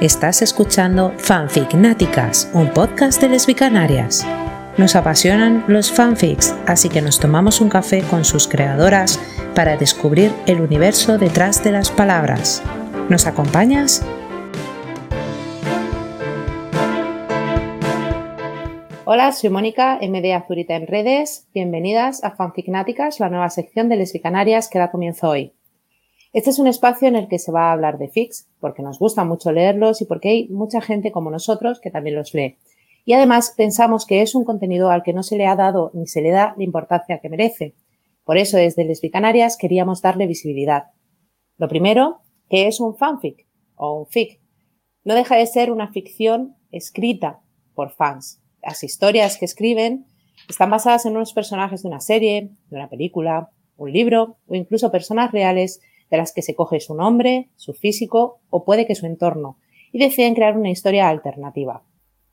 Estás escuchando Fanficnáticas, un podcast de lesbicanarias. Nos apasionan los fanfics, así que nos tomamos un café con sus creadoras para descubrir el universo detrás de las palabras. ¿Nos acompañas? Hola, soy Mónica, MD Azurita en redes. Bienvenidas a Fanficnáticas, la nueva sección de lesbicanarias que da comienzo hoy. Este es un espacio en el que se va a hablar de fics, porque nos gusta mucho leerlos y porque hay mucha gente como nosotros que también los lee. Y además pensamos que es un contenido al que no se le ha dado ni se le da la importancia que merece. Por eso desde Lesbicanarias queríamos darle visibilidad. Lo primero, que es un fanfic o un fic. No deja de ser una ficción escrita por fans. Las historias que escriben están basadas en unos personajes de una serie, de una película, un libro o incluso personas reales de las que se coge su nombre, su físico o puede que su entorno, y deciden crear una historia alternativa.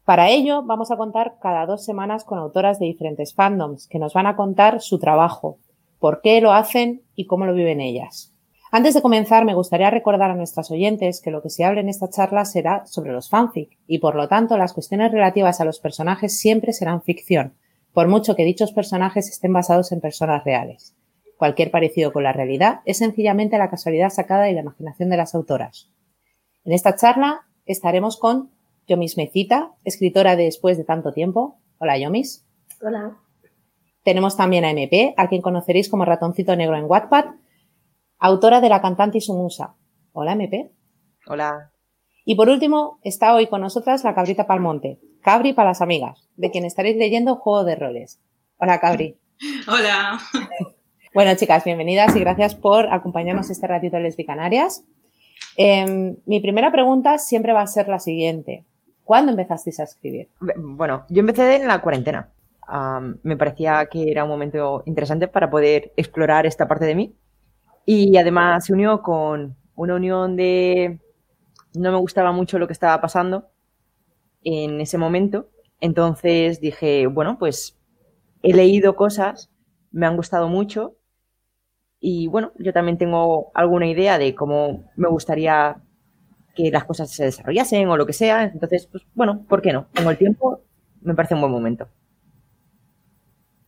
Para ello, vamos a contar cada dos semanas con autoras de diferentes fandoms que nos van a contar su trabajo, por qué lo hacen y cómo lo viven ellas. Antes de comenzar, me gustaría recordar a nuestras oyentes que lo que se hable en esta charla será sobre los fanfic y por lo tanto las cuestiones relativas a los personajes siempre serán ficción, por mucho que dichos personajes estén basados en personas reales. Cualquier parecido con la realidad es sencillamente la casualidad sacada de la imaginación de las autoras. En esta charla estaremos con Yomis Mecita, escritora de Después de tanto tiempo. Hola, Yomis. Hola. Tenemos también a MP, a quien conoceréis como Ratoncito Negro en Wattpad, autora de La cantante y su musa. Hola, MP. Hola. Y por último, está hoy con nosotras la cabrita palmonte, Cabri para las amigas, de quien estaréis leyendo Juego de Roles. Hola, Cabri. Hola. Bueno, chicas, bienvenidas y gracias por acompañarnos este ratito en Lesbicanarias. Eh, mi primera pregunta siempre va a ser la siguiente. ¿Cuándo empezasteis a escribir? Bueno, yo empecé en la cuarentena. Me parecía que era un momento interesante para poder explorar esta parte de mí. Y además se unió con una unión de... No me gustaba mucho lo que estaba pasando en ese momento. Entonces dije, bueno, pues he leído cosas, me han gustado mucho y bueno, yo también tengo alguna idea de cómo me gustaría que las cosas se desarrollasen o lo que sea. Entonces, pues bueno, ¿por qué no? Tengo el tiempo, me parece un buen momento.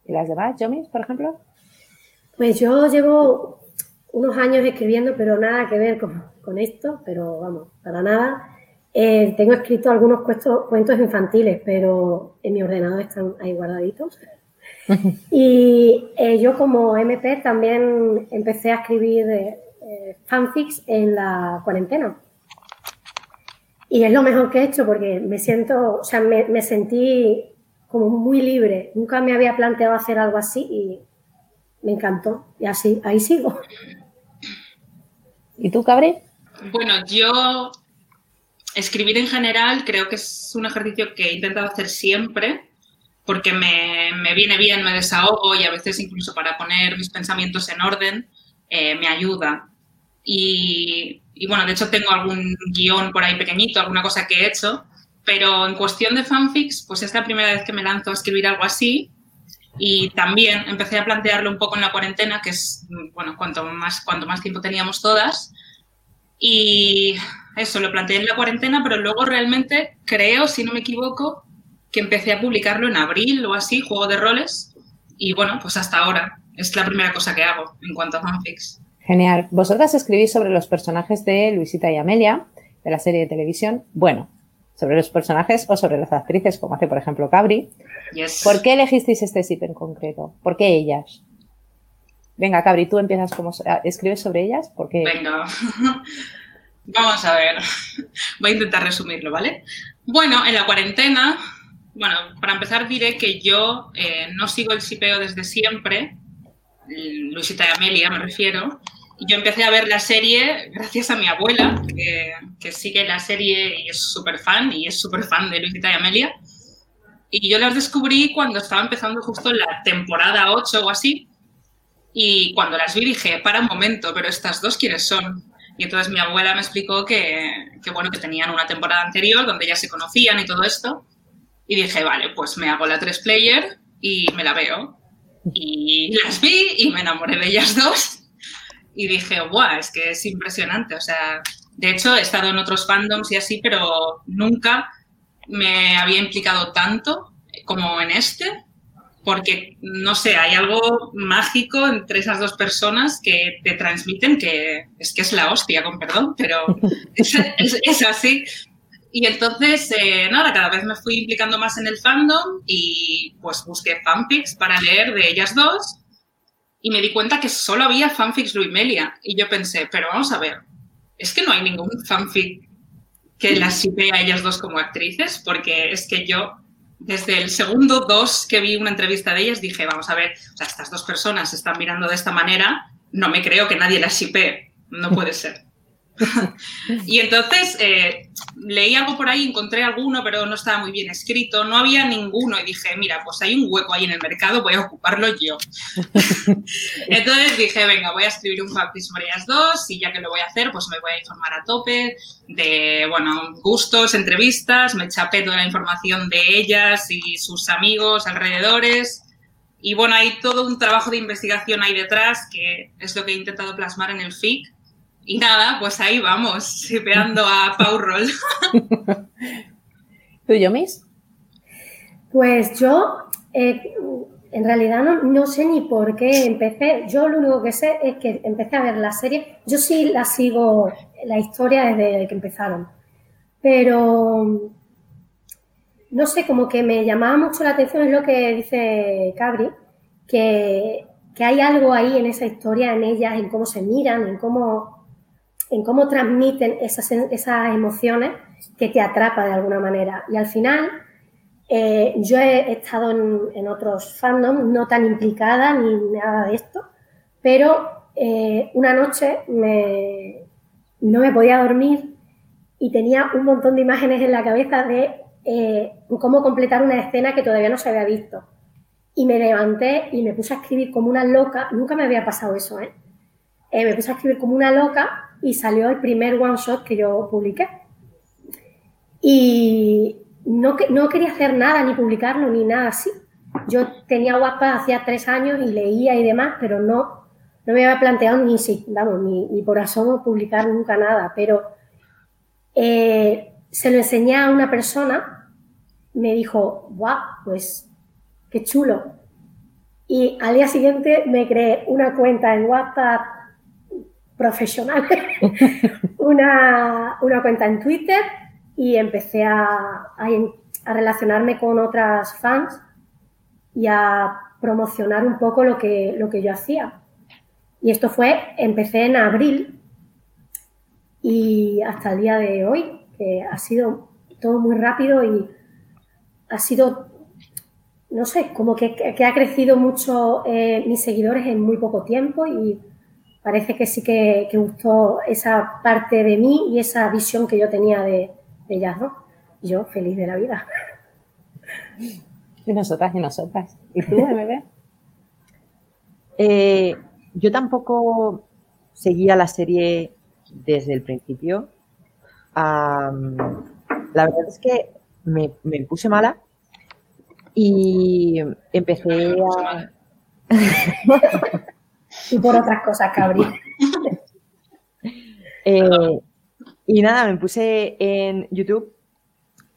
¿Y las demás, Yomis, por ejemplo? Pues yo llevo unos años escribiendo, pero nada que ver con, esto, pero vamos, para nada. Eh, tengo escrito algunos cuentos infantiles, pero en mi ordenador están ahí guardaditos. Y eh, yo como MP también empecé a escribir eh, fanfics en la cuarentena. Y es lo mejor que he hecho porque me siento, o sea, me, sentí como muy libre. Nunca me había planteado hacer algo así y me encantó. Y así, ahí sigo. ¿Y tú, Cabri? Bueno, yo escribir en general creo que es un ejercicio que he intentado hacer siempre porque me, me, viene bien, me desahogo y a veces incluso para poner mis pensamientos en orden eh, me ayuda. Y, y, bueno, de hecho tengo algún guion por ahí pequeñito, alguna cosa que he hecho, pero en cuestión de fanfics, pues es la primera vez que me lanzo a escribir algo así y también empecé a plantearlo un poco en la cuarentena, que es, bueno, cuanto más, cuanto más tiempo teníamos todas. Y eso, lo planteé en la cuarentena, pero luego realmente creo, si no me equivoco, que empecé a publicarlo en abril o así, juego de roles. Y bueno, pues hasta ahora es la primera cosa que hago en cuanto a fanfics. Genial. Vosotras escribís sobre los personajes de Luisita y Amelia, de la serie de televisión. Bueno, sobre los personajes o sobre las actrices, como hace por ejemplo Cabri. ¿Por qué elegisteis este zip en concreto? ¿Por qué ellas? Venga, Cabri, tú empiezas como escribes sobre ellas. ¿Por qué? Venga. Vamos a ver. Voy a intentar resumirlo, ¿vale? Bueno, en la cuarentena bueno, para empezar diré que yo eh, no sigo el sipeo desde siempre, Luisita y Amelia me refiero, yo empecé a ver la serie gracias a mi abuela, que, sigue la serie y es súper fan, y es súper fan de Luisita y Amelia. Y yo las descubrí cuando estaba empezando justo la temporada 8 o así, y cuando las vi dije, para un momento, pero estas dos quiénes son. Y entonces mi abuela me explicó que, que bueno, que tenían una temporada anterior donde ya se conocían y todo esto. Y dije, vale, pues me hago la 3 player y me la veo. Y las vi y me enamoré de ellas dos. Y dije, guau, es que es impresionante. O sea, De hecho, he estado en otros fandoms y así, pero nunca me había implicado tanto como en este, porque, no sé, hay algo mágico entre esas dos personas que te transmiten que es que es la hostia, con perdón, pero es, así. Y entonces, eh, nada, cada vez me fui implicando más en el fandom y pues busqué fanfics para leer de ellas dos y me di cuenta que solo había fanfics Luimelia. Y yo pensé, pero vamos a ver, es que no hay ningún fanfic que las shipe a ellas dos como actrices, porque es que yo, desde el segundo dos que vi una entrevista de ellas, dije, vamos a ver, estas dos personas se están mirando de esta manera, no me creo que nadie las shipe, no puede ser. y entonces eh, leí algo por ahí, encontré alguno, pero no estaba muy bien escrito, no había ninguno y dije, mira, pues hay un hueco ahí en el mercado, voy a ocuparlo yo. entonces dije, venga, voy a escribir un fanfic sobre ellas dos y ya que lo voy a hacer, pues me voy a informar a tope de, bueno, gustos, entrevistas, me chapé toda la información de ellas y sus amigos, alrededores. Y bueno, hay todo un trabajo de investigación ahí detrás, que es lo que he intentado plasmar en el FIC y nada, pues ahí vamos, sipeando a Pau Roll. ¿Tú, yo, Miss? Pues yo, eh, en realidad no, sé ni por qué empecé. Yo lo único que sé es que empecé a ver la serie. Yo sí la sigo, la historia desde que empezaron. Pero no sé, como que me llamaba mucho la atención, es lo que dice Cabri, que, que hay algo ahí en esa historia, en ellas, en cómo se miran, en cómo en cómo transmiten esas, emociones que te atrapa de alguna manera. Y al final, eh, yo he estado en, otros fandoms, no tan implicada ni nada de esto, pero eh, una noche no me podía dormir y tenía un montón de imágenes en la cabeza de eh, cómo completar una escena que todavía no se había visto. Y me levanté y me puse a escribir como una loca, nunca me había pasado eso, ¿eh? me puse a escribir como una loca y salió el primer one shot que yo publiqué. Y no, no quería hacer nada, ni publicarlo, ni nada así. Yo tenía WhatsApp hacía tres años y leía y demás, pero no, no me había planteado ni, vamos, ni, ni por asomo publicar nunca nada. Pero eh, se lo enseñé a una persona, me dijo, guau, pues qué chulo. Y al día siguiente me creé una cuenta en WhatsApp profesional, una, cuenta en Twitter y empecé a, relacionarme con otras fans y a promocionar un poco lo que, lo que yo hacía. Y esto fue, empecé en abril y hasta el día de hoy, que ha sido todo muy rápido y ha sido, no sé, como que, que ha crecido mucho eh, mis seguidores en muy poco tiempo y parece que sí que, gustó esa parte de mí y esa visión que yo tenía de, ellas, ¿no? Yo feliz de la vida. Y nosotras y nosotras. ¿Y tú, MB? Eh, yo tampoco seguía la serie desde el principio. la verdad es que me, me, puse mala y empecé a... y por otras cosas, cabrí. Eh, y nada, me puse en YouTube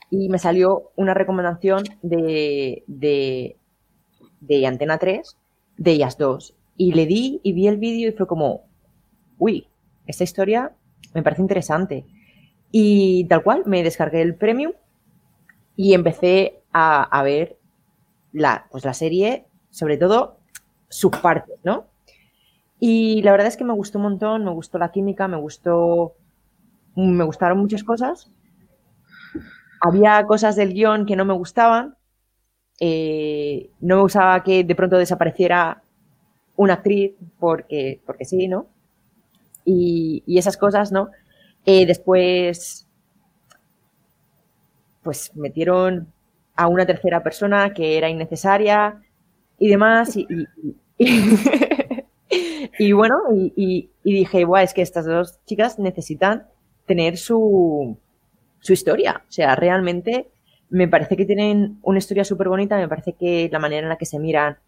y me salió una recomendación de, de, Antena 3, de ellas dos. Y le di y vi el vídeo y fue como, uy, esta historia me parece interesante. Y tal cual, me descargué el premium y empecé a, a ver la, pues la serie, sobre todo sus partes, ¿no? Y la verdad es que me gustó un montón, me gustó la química, me gustó, me gustaron muchas cosas. Había cosas del guion que no me gustaban. Eh, no me gustaba que de pronto desapareciera una actriz porque, porque sí, ¿no? Y, esas cosas, ¿no? Eh, después, pues metieron a una tercera persona que era innecesaria y demás. y Y bueno, y, dije, Buah, es que estas dos chicas necesitan tener su, su historia. O sea, realmente me parece que tienen una historia súper bonita, me parece que la manera en la que se miran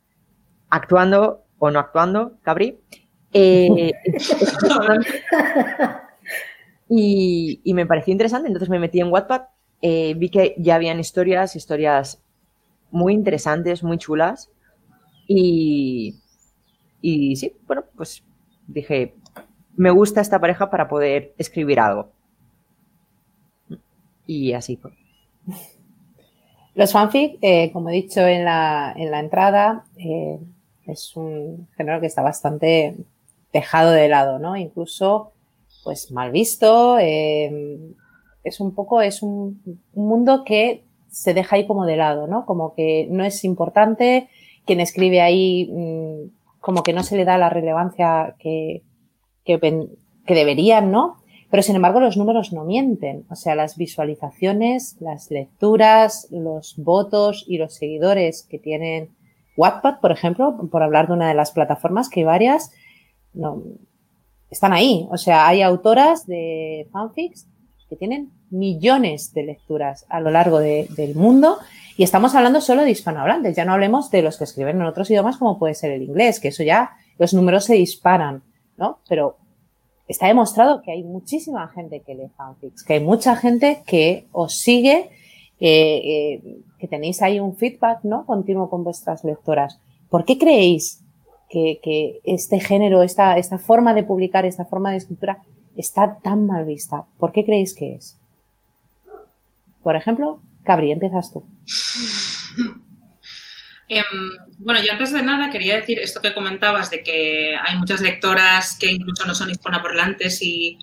actuando o no actuando, Cabri, eh, Y, me pareció interesante, entonces me metí en Wattpad, eh, vi que ya habían historias, historias muy interesantes, muy chulas. Y, y sí, bueno, pues dije, me gusta esta pareja para poder escribir algo. Y así fue. Los fanfic, eh, como he dicho en la, en la entrada, eh, es un género que está bastante dejado de lado, ¿no? Incluso, pues mal visto. Eh, es un poco, es un, mundo que se deja ahí como de lado, ¿no? Como que no es importante. Quien escribe ahí, mm, como que no se le da la relevancia que, que, que deberían, ¿no? Pero sin embargo los números no mienten. O sea, las visualizaciones, las lecturas, los votos y los seguidores que tienen Wattpad, por ejemplo, por hablar de una de las plataformas que hay varias, no, están ahí. O sea, hay autoras de fanfics que tienen millones de lecturas a lo largo del mundo y estamos hablando solo de hispanohablantes. Ya no hablemos de los que escriben en otros idiomas como puede ser el inglés, que eso ya los números se disparan, ¿no? Pero está demostrado que hay muchísima gente que lee fanfics, que hay mucha gente que os sigue, eh, eh, que tenéis ahí un feedback ¿no? continuo con vuestras lectoras. ¿Por qué creéis que, este género, esta, esta forma de publicar, esta forma de escritura está tan mal vista? ¿Por qué creéis que es? Por ejemplo, Cabri, empiezas tú. Em, bueno, yo antes de nada quería decir esto que comentabas de que hay muchas lectoras que incluso no son hispanoparlantes y,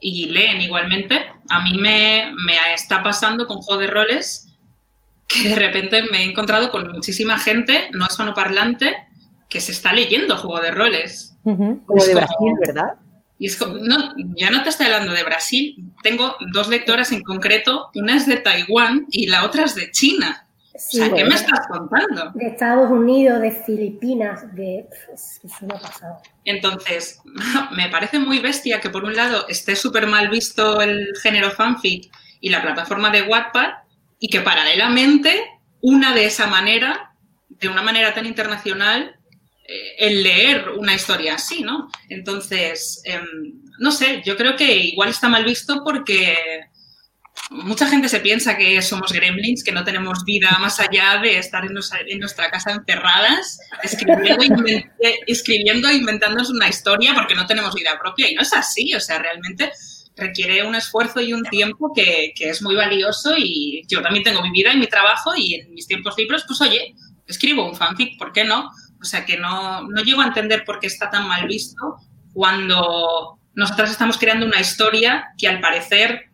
y leen igualmente. A mí me, está pasando con juego de roles que de repente me he encontrado con muchísima gente no hispanoparlante que se está leyendo juego de roles. Como de Brasil, ¿verdad? Y es como, no, ya no te estoy hablando de Brasil. Tengo dos lectoras en concreto, una es de Taiwán y la otra es de China. ¿qué me estás contando? De Estados Unidos, de Filipinas, de... Eso no ha pasado. Entonces, me parece muy bestia que por un lado esté súper mal visto el género fanfic y la plataforma de Wattpad y que paralelamente una de esa manera, de una manera tan internacional, el leer una historia así, ¿no? Entonces, em, no sé, yo creo que igual está mal visto porque mucha gente se piensa que somos gremlins, que no tenemos vida más allá de estar en, nuestra casa encerradas, escribiendo, escribiendo, inventándonos una historia porque no tenemos vida propia. Y no es así, o sea, realmente requiere un esfuerzo y un tiempo que, es muy valioso y yo también tengo mi vida y mi trabajo y en mis tiempos libres, pues oye, escribo un fanfic, ¿por qué no? O sea, que no, no llego a entender por qué está tan mal visto cuando nosotras estamos creando una historia que al parecer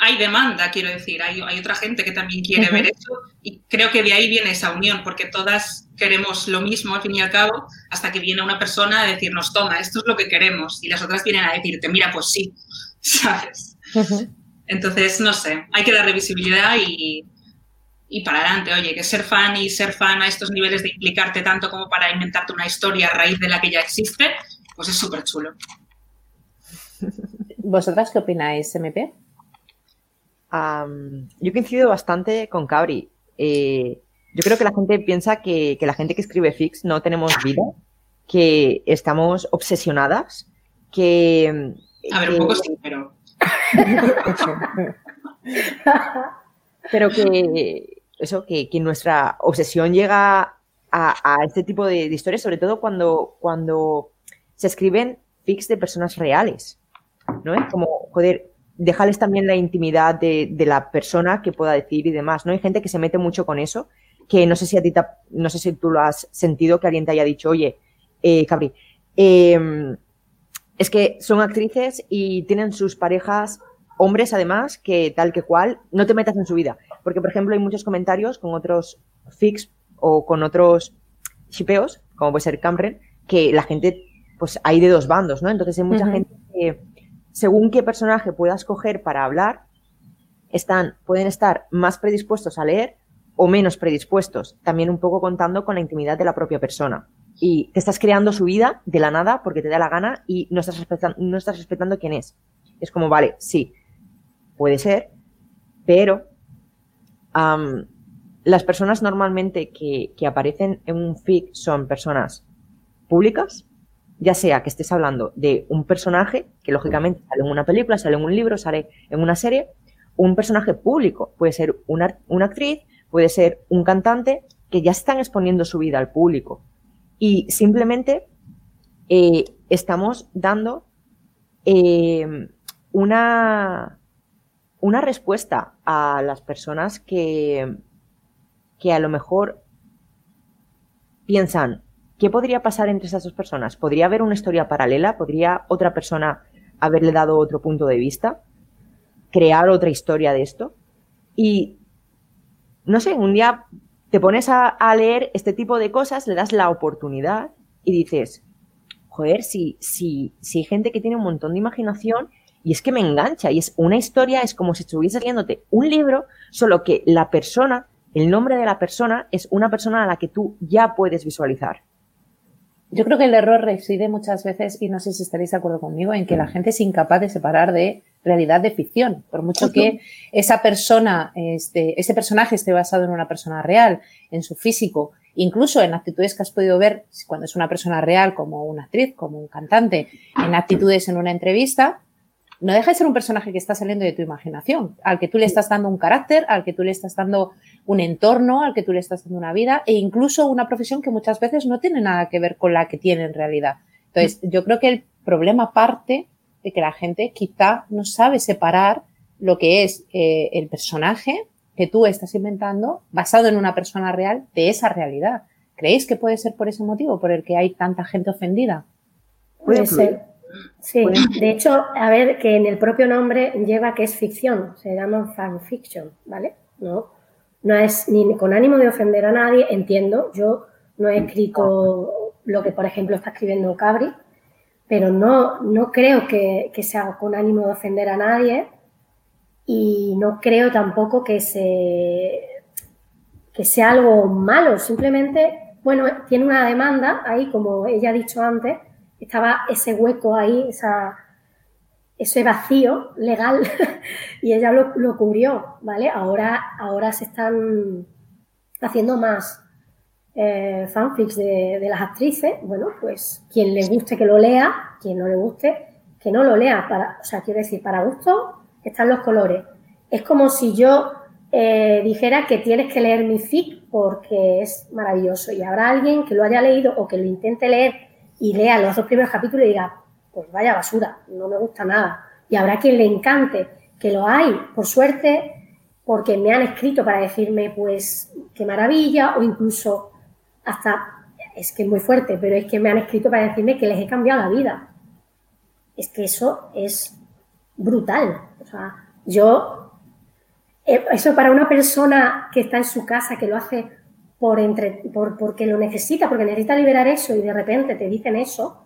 hay demanda, quiero decir, hay, hay otra gente que también quiere ver eso y creo que de ahí viene esa unión, porque todas queremos lo mismo al fin y al cabo, hasta que viene una persona a decirnos, toma, esto es lo que queremos, y las otras vienen a decirte, mira, pues sí, ¿sabes? Entonces, no sé, hay que dar visibilidad y, y para adelante, oye, que ser fan y ser fan a estos niveles de implicarte tanto como para inventarte una historia a raíz de la que ya existe, pues es súper chulo. ¿Vosotras qué opináis, MP? yo coincido bastante con Cabri. Eh, yo creo que la gente piensa que, la gente que escribe fix no tenemos vida, que estamos obsesionadas, que... A ver, un poco sí, pero... pero que eso, que, nuestra obsesión llega a, este tipo de, historias, sobre todo cuando, cuando se escriben fix de personas reales. ¿No? Es como, joder, dejarles también la intimidad de, la persona que pueda decir y demás, ¿no? Hay gente que se mete mucho con eso, que no sé si a ti, no sé si tú lo has sentido, que alguien te haya dicho, oye, eh, Cabri, em, es que son actrices y tienen sus parejas, hombres además, que tal que cual, no te metas en su vida. Porque, por ejemplo, hay muchos comentarios con otros fix o con otros shipeos, como puede ser Cameron, que la gente, pues hay de dos bandos, ¿no? Entonces hay mucha gente que según qué personaje puedas coger para hablar, están, pueden estar más predispuestos a leer o menos predispuestos, también un poco contando con la intimidad de la propia persona. Y te estás creando su vida de la nada porque te da la gana y no estás respetando, no estás respetando quién es. Es como, vale, sí, puede ser, pero las personas normalmente que, que aparecen en un fic son personas públicas ya sea que estés hablando de un personaje, que lógicamente sale en una película, sale en un libro, sale en una serie, un personaje público, puede ser una, actriz, puede ser un cantante, que ya están exponiendo su vida al público. Y simplemente eh, estamos dando eh, una, una respuesta a las personas que, que a lo mejor piensan, ¿qué podría pasar entre esas dos personas? ¿Podría haber una historia paralela? ¿Podría otra persona haberle dado otro punto de vista? ¿Crear otra historia de esto? Y, no sé, un día te pones a, leer este tipo de cosas, le das la oportunidad y dices, joder, si, si, si hay gente que tiene un montón de imaginación y es que me engancha y es una historia, es como si estuviese leyéndote un libro, solo que la persona, el nombre de la persona es una persona a la que tú ya puedes visualizar. Yo creo que el error reside muchas veces, y no sé si estaréis de acuerdo conmigo, en que la gente es incapaz de separar de realidad de ficción. Por mucho que esa persona, este, ese personaje esté basado en una persona real, en su físico, incluso en actitudes que has podido ver cuando es una persona real, como una actriz, como un cantante, en actitudes en una entrevista, no deja de ser un personaje que está saliendo de tu imaginación, al que tú le estás dando un carácter, al que tú le estás dando un entorno, al que tú le estás dando una vida e incluso una profesión que muchas veces no tiene nada que ver con la que tiene en realidad. Entonces, yo creo que el problema parte de que la gente quizá no sabe separar lo que es eh, el personaje que tú estás inventando basado en una persona real de esa realidad. ¿Creéis que puede ser por ese motivo por el que hay tanta gente ofendida? Puede ser. Sí, de hecho, a ver, que en el propio nombre lleva que es ficción, se llama fanfiction, ¿vale? No, no es ni con ánimo de ofender a nadie, entiendo, yo no he escrito lo que, por ejemplo, está escribiendo Cabri, pero no, no creo que, que sea con ánimo de ofender a nadie y no creo tampoco que, se, que sea algo malo, simplemente, bueno, tiene una demanda ahí, como ella ha dicho antes, estaba ese hueco ahí, esa, ese vacío legal y ella lo, cubrió, ¿vale? Ahora, ahora se están haciendo más eh, fanfics de, las actrices. Bueno, pues quien le guste que lo lea, quien no le guste que no lo lea. Para, o sea, quiero decir, para gusto están los colores. Es como si yo eh, dijera que tienes que leer mi fic porque es maravilloso y habrá alguien que lo haya leído o que lo intente leer y lea los dos primeros capítulos y diga, pues vaya basura, no me gusta nada. Y habrá quien le encante, que lo hay, por suerte, porque me han escrito para decirme, pues, qué maravilla, o incluso hasta, es que es muy fuerte, pero es que me han escrito para decirme que les he cambiado la vida. Es que eso es brutal. O sea, yo, eh, eso para una persona que está en su casa, que lo hace por entre, por, porque lo necesita, porque necesita liberar eso y de repente te dicen eso,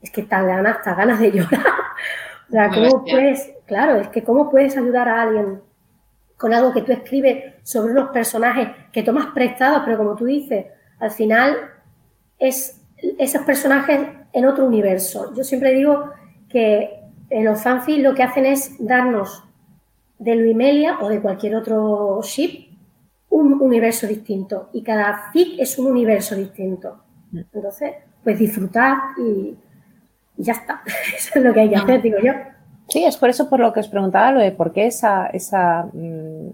es que estás ganas, estás ganas de llorar. o sea, ¿cómo puedes, claro, es que cómo puedes ayudar a alguien con algo que tú escribes sobre unos personajes que tomas prestados, pero como tú dices, al final es esos personajes en otro universo. Yo siempre digo que en los fanfics lo que hacen es darnos de Luimelia o de cualquier otro ship un universo distinto y cada fic es un universo distinto. Entonces, pues disfrutar y, ya está. Eso es lo que hay que hacer, digo yo. Sí, es por eso por lo que os preguntaba lo de por qué esa, esa mm,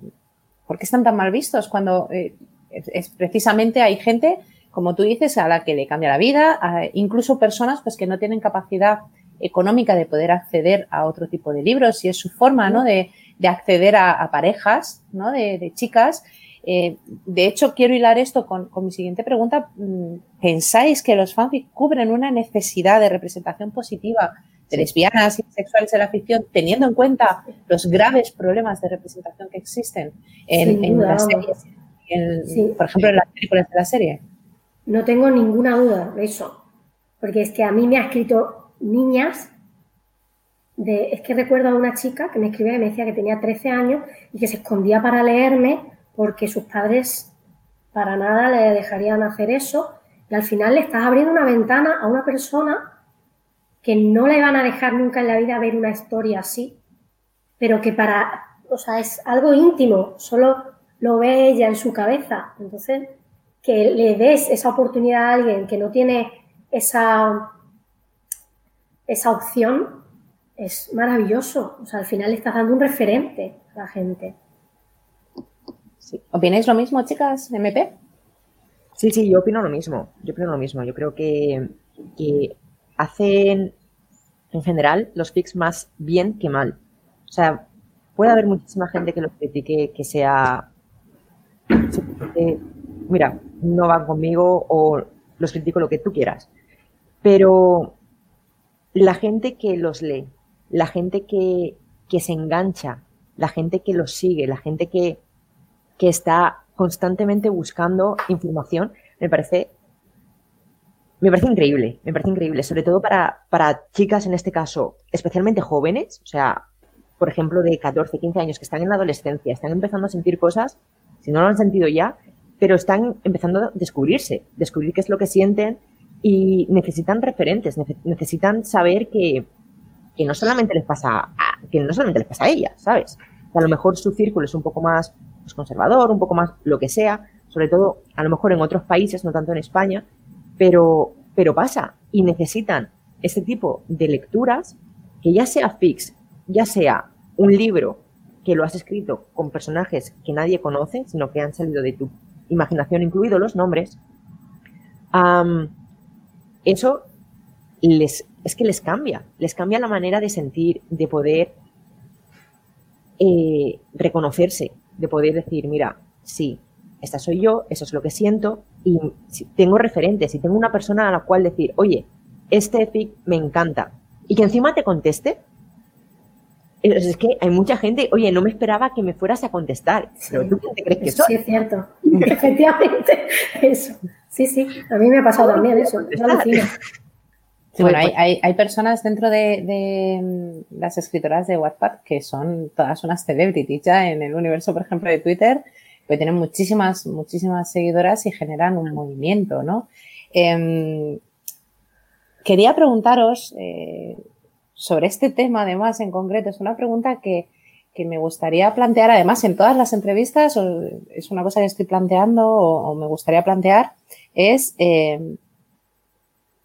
por qué están tan mal vistos cuando eh, es, precisamente hay gente, como tú dices, a la que le cambia la vida, incluso personas pues que no tienen capacidad económica de poder acceder a otro tipo de libros y es su forma, ¿no? De, de acceder a, parejas, ¿no? De, de chicas eh, de hecho, quiero hilar esto con, mi siguiente pregunta. Mm, ¿Pensáis que los fanfics cubren una necesidad de representación positiva de lesbianas y sexuales en la ficción, teniendo en cuenta los graves problemas de representación que existen en, las series, por ejemplo, en las películas de la serie? No tengo ninguna duda de eso, porque es que a mí me ha escrito niñas de, es que recuerdo a una chica que me escribía y me decía que tenía 13 años y que se escondía para leerme porque sus padres para nada le dejarían hacer eso y al final le estás abriendo una ventana a una persona que no le van a dejar nunca en la vida ver una historia así, pero que para, o sea, es algo íntimo, solo lo ve ella en su cabeza. Entonces, que le des esa oportunidad a alguien que no tiene esa, esa opción es maravilloso. O sea, al final le estás dando un referente a la gente. ¿Opináis lo mismo, chicas, MP? Sí, sí, yo opino lo mismo. Yo lo mismo. Yo creo que, hacen en general los fix más bien que mal. O sea, puede haber muchísima gente que los critique que sea mira, no van conmigo o los critico lo que tú quieras. Pero la gente que los lee, la gente que, que se engancha, la gente que los sigue, la gente que, que está constantemente buscando información, me parece, me parece increíble, me parece increíble, sobre todo para, para chicas en este caso, especialmente jóvenes, o sea, por ejemplo, de 14, 15 años que están en la adolescencia, están empezando a sentir cosas, si no lo han sentido ya, pero están empezando a descubrirse, descubrir qué es lo que sienten y necesitan referentes, necesitan saber que, que no solamente les pasa a, que no solamente les pasa a ellas, ¿sabes? Que a lo mejor su círculo es un poco más conservador, un poco más lo que sea, sobre todo a lo mejor en otros países, no tanto en España, pero, pero pasa y necesitan este tipo de lecturas que ya sea fix, ya sea un libro que lo has escrito con personajes que nadie conoce, sino que han salido de tu imaginación, incluidos los nombres, eso les, es que les cambia, les cambia la manera de sentir, de poder eh, reconocerse, de poder decir, mira, sí, esta soy yo, eso es lo que siento, y si tengo referentes, y tengo una persona a la cual decir, oye, este epic me encanta, y que encima te conteste, es que hay mucha gente, oye, no me esperaba que me fueras a contestar, pero tú te crees que soy. Sí, es cierto. Efectivamente, eso. Sí, sí, a mí me ha pasado también eso. Bueno, hay, hay, personas dentro de, mm, las escritoras de Wattpad que son todas unas celebrities ya en el universo, por ejemplo, de Twitter, que tienen muchísimas, muchísimas seguidoras y generan un movimiento, ¿no? Em, quería preguntaros, eh, sobre este tema, además, en concreto, es una pregunta que, me gustaría plantear, además, en todas las entrevistas, es una cosa que estoy planteando o, me gustaría plantear, es eh,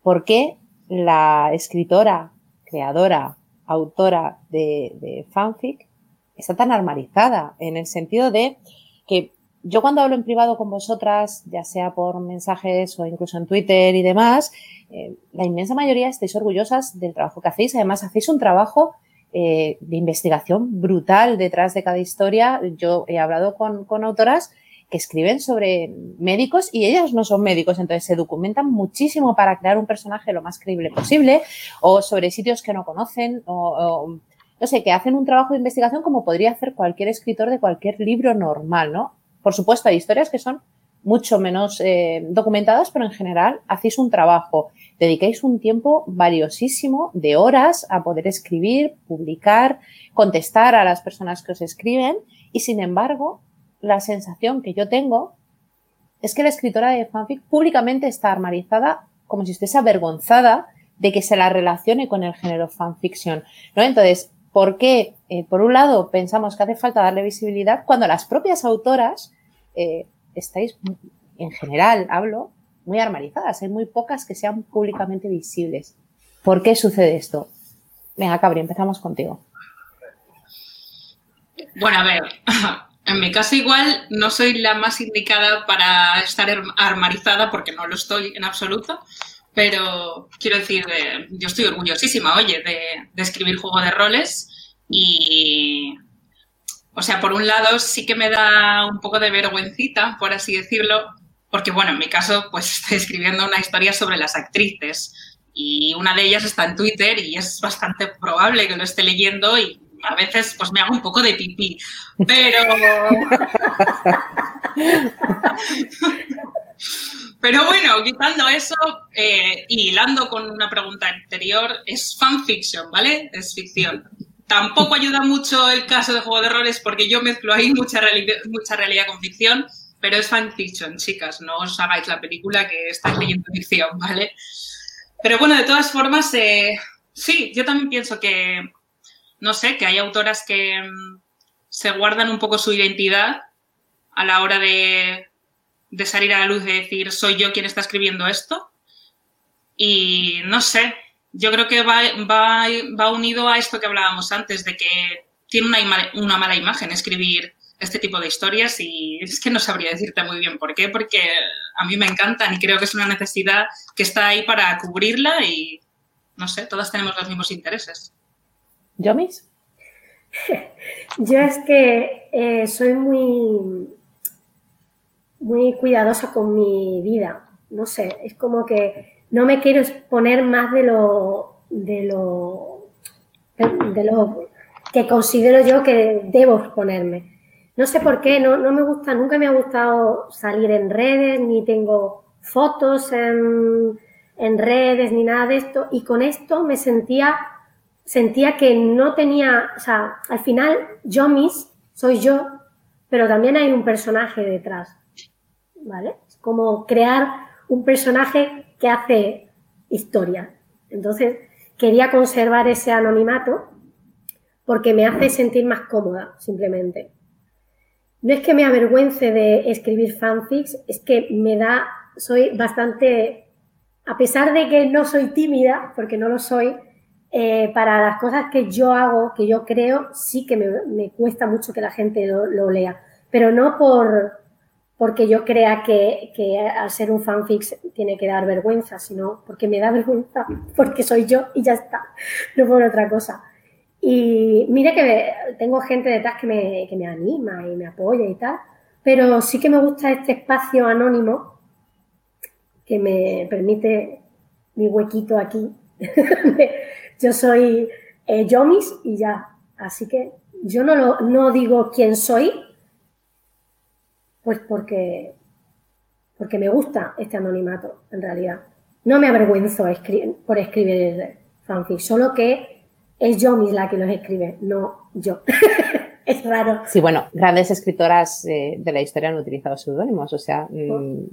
por qué la escritora, creadora, autora de, de fanfic está tan armarizada, en el sentido de que yo cuando hablo en privado con vosotras, ya sea por mensajes o incluso en Twitter y demás, eh, la inmensa mayoría estáis orgullosas del trabajo que hacéis. Además, hacéis un trabajo eh, de investigación brutal detrás de cada historia. Yo he hablado con, con, autoras que escriben sobre médicos y ellas no son médicos, entonces se documentan muchísimo para crear un personaje lo más creíble posible o sobre sitios que no conocen o, no sé, que hacen un trabajo de investigación como podría hacer cualquier escritor de cualquier libro normal, ¿no? Por supuesto, hay historias que son mucho menos eh, documentadas, pero en general hacéis un trabajo, dedicáis un tiempo valiosísimo de horas a poder escribir, publicar, contestar a las personas que os escriben y sin embargo, la sensación que yo tengo es que la escritora de fanfic públicamente está armarizada como si estuviese avergonzada de que se la relacione con el género fanfiction, ¿no? Entonces, ¿Por qué? Eh, por un lado, pensamos que hace falta darle visibilidad cuando las propias autoras eh, estáis, en general hablo, muy armarizadas. Hay muy pocas que sean públicamente visibles. ¿Por qué sucede esto? Venga, Cabri, empezamos contigo. Bueno, a ver, en mi caso igual no soy la más indicada para estar armarizada porque no lo estoy en absoluto, pero quiero decir, eh, yo estoy orgullosísima, oye, de, escribir juego de roles y, o sea, por un lado sí que me da un poco de vergüencita, por así decirlo, porque, bueno, en mi caso, pues estoy escribiendo una historia sobre las actrices y una de ellas está en Twitter y es bastante probable que lo esté leyendo y a veces pues me hago un poco de pipí, pero... Pero bueno, quitando eso eh, y hilando con una pregunta anterior, es fanfiction, ¿vale? Es ficción. Tampoco ayuda mucho el caso de Juego de Errores porque yo mezclo ahí mucha, mucha realidad con ficción, pero es fanfiction, chicas, no os hagáis la película que estáis leyendo ficción, ¿vale? Pero bueno, de todas formas, eh, sí, yo también pienso que, no sé, que hay autoras que mm, se guardan un poco su identidad a la hora de salir a la luz de decir, soy yo quien está escribiendo esto. Y no sé, yo creo que va unido a esto que hablábamos antes, de que tiene una, una mala imagen escribir este tipo de historias y es que no sabría decirte muy bien por qué, porque a mí me encantan y creo que es una necesidad que está ahí para cubrirla y, no sé, todas tenemos los mismos intereses. ¿Yomis? Yo es que eh, soy muy, muy cuidadosa con mi vida. No sé, es como que no me quiero exponer más de lo, de lo, de lo que considero yo que debo exponerme. No sé por qué, no, no me gusta, nunca me ha gustado salir en redes, ni tengo fotos en, en redes, ni nada de esto. Y con esto me sentía, sentía que no tenía, o sea, al final yo mis, soy yo, pero también hay un personaje detrás. ¿Vale? Es como crear un personaje que hace historia. Entonces, quería conservar ese anonimato porque me hace sentir más cómoda, simplemente. No es que me avergüence de escribir fanfics, es que me da, soy bastante, a pesar de que no soy tímida, porque no lo soy, eh, para las cosas que yo hago, que yo creo, sí que me, cuesta mucho que la gente lo, lea, pero no por porque yo crea que, que, al ser un fanfic tiene que dar vergüenza, sino porque me da vergüenza, porque soy yo y ya está, no por otra cosa. Y mire que tengo gente detrás que me, que me anima y me apoya y tal, pero sí que me gusta este espacio anónimo que me permite mi huequito aquí. yo soy eh, Yomis y ya. Así que yo no, lo, no digo quién soy, pues porque, porque me gusta este anonimato, en realidad. No me avergüenzo por escribir fanfic, solo que es yo la que los escribe, no yo. es raro. Sí, bueno, grandes escritoras eh, de la historia han utilizado seudónimos, o sea, mm,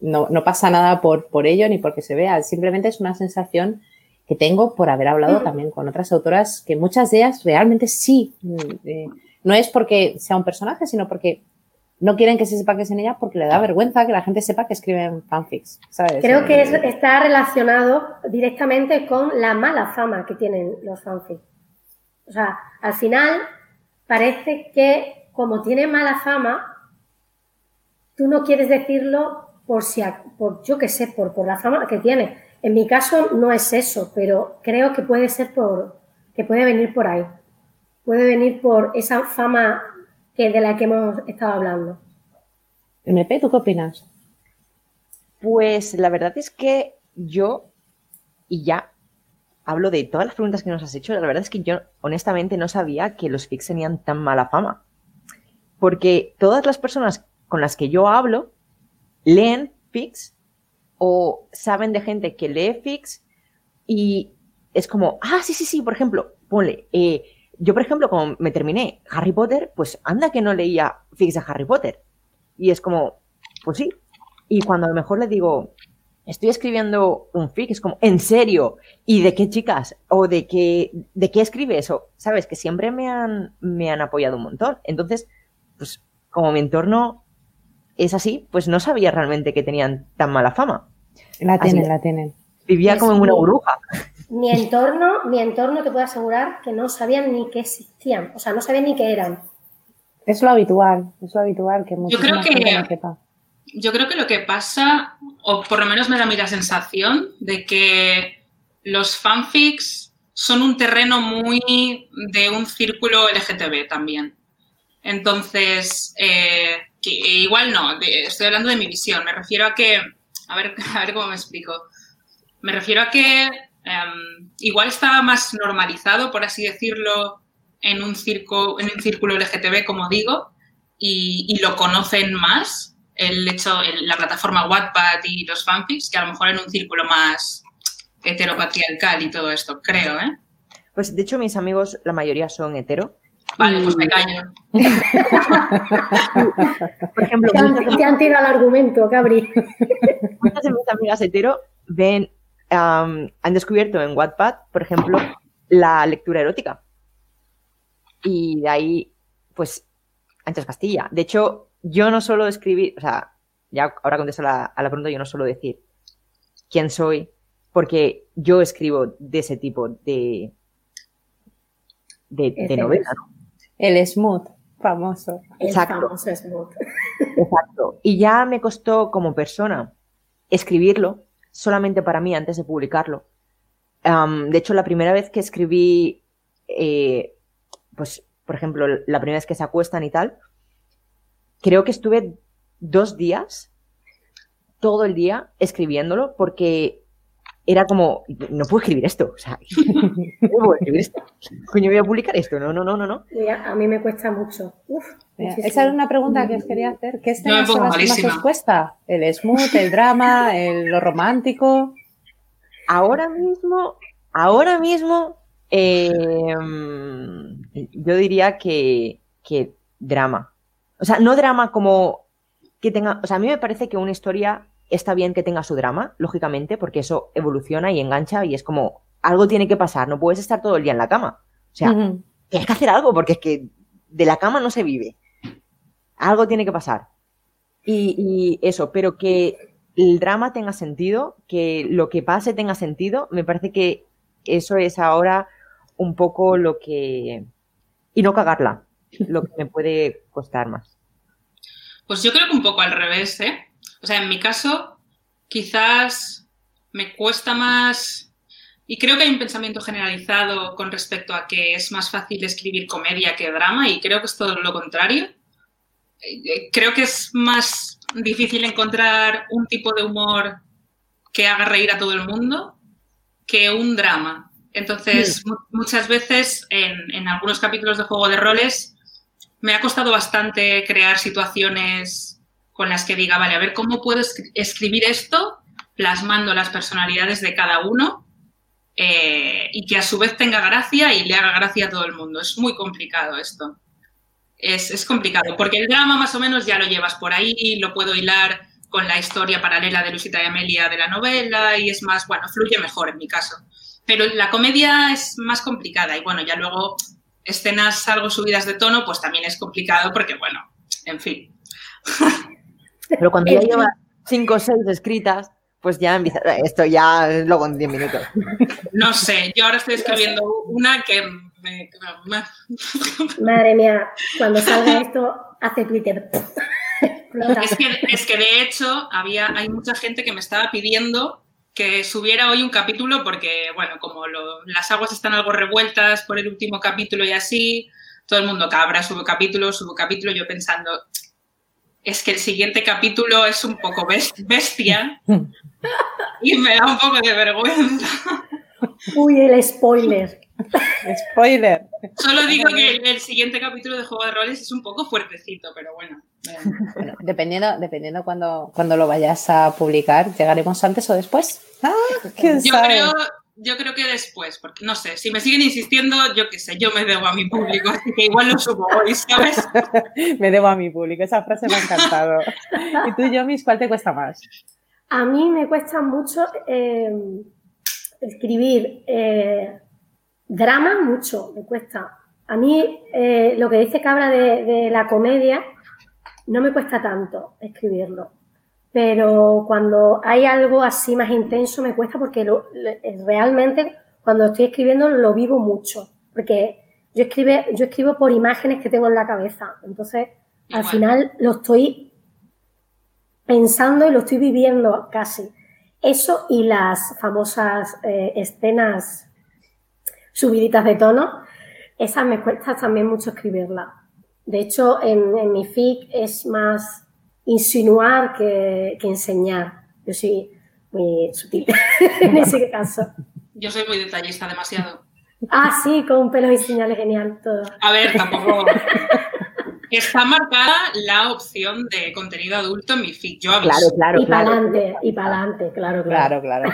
no, no, pasa nada por, por ello ni porque se vea, simplemente es una sensación que tengo por haber hablado también con otras autoras que muchas de ellas realmente sí, mm, eh, no es porque sea un personaje, sino porque no quieren que se sepa que es en ella porque le da vergüenza que la gente sepa que escriben fanfics. ¿sabes? Creo que está relacionado directamente con la mala fama que tienen los fanfics. O sea, al final parece que como tiene mala fama, tú no quieres decirlo por si, por yo qué sé, por, por la fama que tiene. En mi caso no es eso, pero creo que puede ser por, que puede venir por ahí. Puede venir por esa fama que de la que hemos estado hablando. MP, ¿tú qué opinas? Pues la verdad es que yo, y ya hablo de todas las preguntas que nos has hecho, la verdad es que yo honestamente no sabía que los fics tenían tan mala fama. Porque todas las personas con las que yo hablo leen fics o saben de gente que lee fics y es como, ah, sí, sí, sí, por ejemplo, ponle, eh, yo, por ejemplo, como me terminé Harry Potter, pues anda que no leía fics de Harry Potter. Y es como, pues sí. Y cuando a lo mejor le digo, estoy escribiendo un fic, es como, ¿en serio? ¿Y de qué chicas? ¿O de qué, de qué escribe eso? ¿Sabes? Que siempre me han, me han apoyado un montón. Entonces, pues como mi entorno es así, pues no sabía realmente que tenían tan mala fama. La tienen, la tienen. Vivía como en una burbuja. Mi entorno, mi entorno te puedo asegurar que no sabían ni que existían, o sea, no sabían ni qué eran. Es lo habitual, es lo habitual que yo creo que, Yo creo que lo que pasa, o por lo menos me da a mí la sensación, de que los fanfics son un terreno muy de un círculo LGTB también. Entonces, eh, que igual no, estoy hablando de mi visión, me refiero a que, a ver, a ver cómo me explico. Me refiero a que Em, igual está más normalizado, por así decirlo, en un, circo, en un círculo LGTB, como digo, y, lo conocen más, el hecho, la plataforma Wattpad y los fanfics, que a lo mejor en un círculo más heteropatriarcal y todo esto, creo, ¿eh? Pues de hecho mis amigos, la mayoría son hetero. Vale, pues me callo. Por ejemplo, te han, tirado el argumento, Cabri. Muchas de mis amigas hetero ven han descubierto en Wattpad, por ejemplo, la lectura erótica. Y de ahí, pues, anchas Castilla. De hecho, yo no suelo escribir, o sea, ya ahora contesto a la, pregunta, yo no suelo decir quién soy, porque yo escribo de ese tipo de, de, de novela, ¿no? El smooth, famoso. Exacto. El famoso smooth. Exacto. Y ya me costó como persona escribirlo solamente para mí antes de publicarlo. de hecho, la primera vez que escribí, eh, pues, por ejemplo, la primera vez que se acuestan y tal, creo que estuve dos días, todo el día, escribiéndolo, porque era como, no puedo escribir esto, o sea, no puedo escribir esto. Coño, voy a publicar esto, no, no, no, no. no. A mí me cuesta mucho. Uf, esa es una pregunta que os quería hacer. ¿Qué escenas las que más os cuesta? ¿El smooth, el drama, el, lo romántico? Ahora mismo, ahora mismo, eh, yo diría que, que drama. O sea, no drama como que tenga, o sea, a mí me parece que una historia está bien que tenga su drama, lógicamente, porque eso evoluciona y engancha y es como algo tiene que pasar, no puedes estar todo el día en la cama. O sea, tienes que hacer algo porque es que de la cama no se vive. Algo tiene que pasar. Y, eso, pero que el drama tenga sentido, que lo que pase tenga sentido, me parece que eso es ahora un poco lo que... Y no cagarla, lo que me puede costar más. Pues yo creo que un poco al revés, ¿eh? O sea, en mi caso, quizás me cuesta más, y creo que hay un pensamiento generalizado con respecto a que es más fácil escribir comedia que drama, y creo que es todo lo contrario. Eh, creo que es más difícil encontrar un tipo de humor que haga reír a todo el mundo que un drama. Entonces, muchas veces en, en, algunos capítulos de Juego de Roles me ha costado bastante crear situaciones con las que diga, vale, a ver cómo puedo escribir esto plasmando las personalidades de cada uno eh, y que a su vez tenga gracia y le haga gracia a todo el mundo. Es muy complicado esto. Es, complicado, porque el drama más o menos ya lo llevas por ahí, lo puedo hilar con la historia paralela de Luisita y Amelia de la novela y es más, bueno, fluye mejor en mi caso. Pero la comedia es más complicada y bueno, ya luego escenas algo subidas de tono, pues también es complicado porque bueno, en fin. Pero cuando ya lleva cinco o seis escritas, pues ya empieza, esto ya luego en 10 minutos. No sé, yo ahora estoy escribiendo una que me... Madre mía, cuando salga esto, hace Twitter. Es que, es que, de hecho había, hay mucha gente que me estaba pidiendo que subiera hoy un capítulo porque, bueno, como las aguas están algo revueltas por el último capítulo y así, todo el mundo cabra, sube capítulo, sube capítulo, yo pensando, es que el siguiente capítulo es un poco bestia y me da un poco de vergüenza. Uy, el spoiler. Spoiler. Solo digo que el siguiente capítulo de Juego de Roles es un poco fuertecito, pero bueno. dependiendo, dependiendo cuando, cuando lo vayas a publicar, ¿llegaremos antes o después? Ah, ¿quién Yo creo, yo creo que después, porque no sé, si me siguen insistiendo, yo qué sé, yo me debo a mi público, así que igual lo subo hoy, ¿sabes? me debo a mi público, esa frase me ha encantado. ¿Y tú, Yomis, cuál te cuesta más? A mí me cuesta mucho eh, escribir eh, drama, mucho, me cuesta. A mí eh, lo que dice Cabra de la comedia no me cuesta tanto escribirlo pero cuando hay algo así más intenso me cuesta porque realmente cuando estoy escribiendo lo vivo mucho, porque yo, escribe, yo escribo por imágenes que tengo en la cabeza, entonces al final lo estoy pensando y lo estoy viviendo casi. Eso y las famosas eh, escenas subiditas de tono, esas me cuesta también mucho escribirlas. De hecho, en, en mi fic es más insinuar que, enseñar. Yo soy muy sutil en ese caso. Yo soy muy detallista, demasiado. Ah, sí, con pelos y señales, genial, todo. A ver, tampoco. Está marcada la opción de contenido adulto en mi feed. Yo claro, claro, y para adelante, y para adelante, claro, claro. Claro,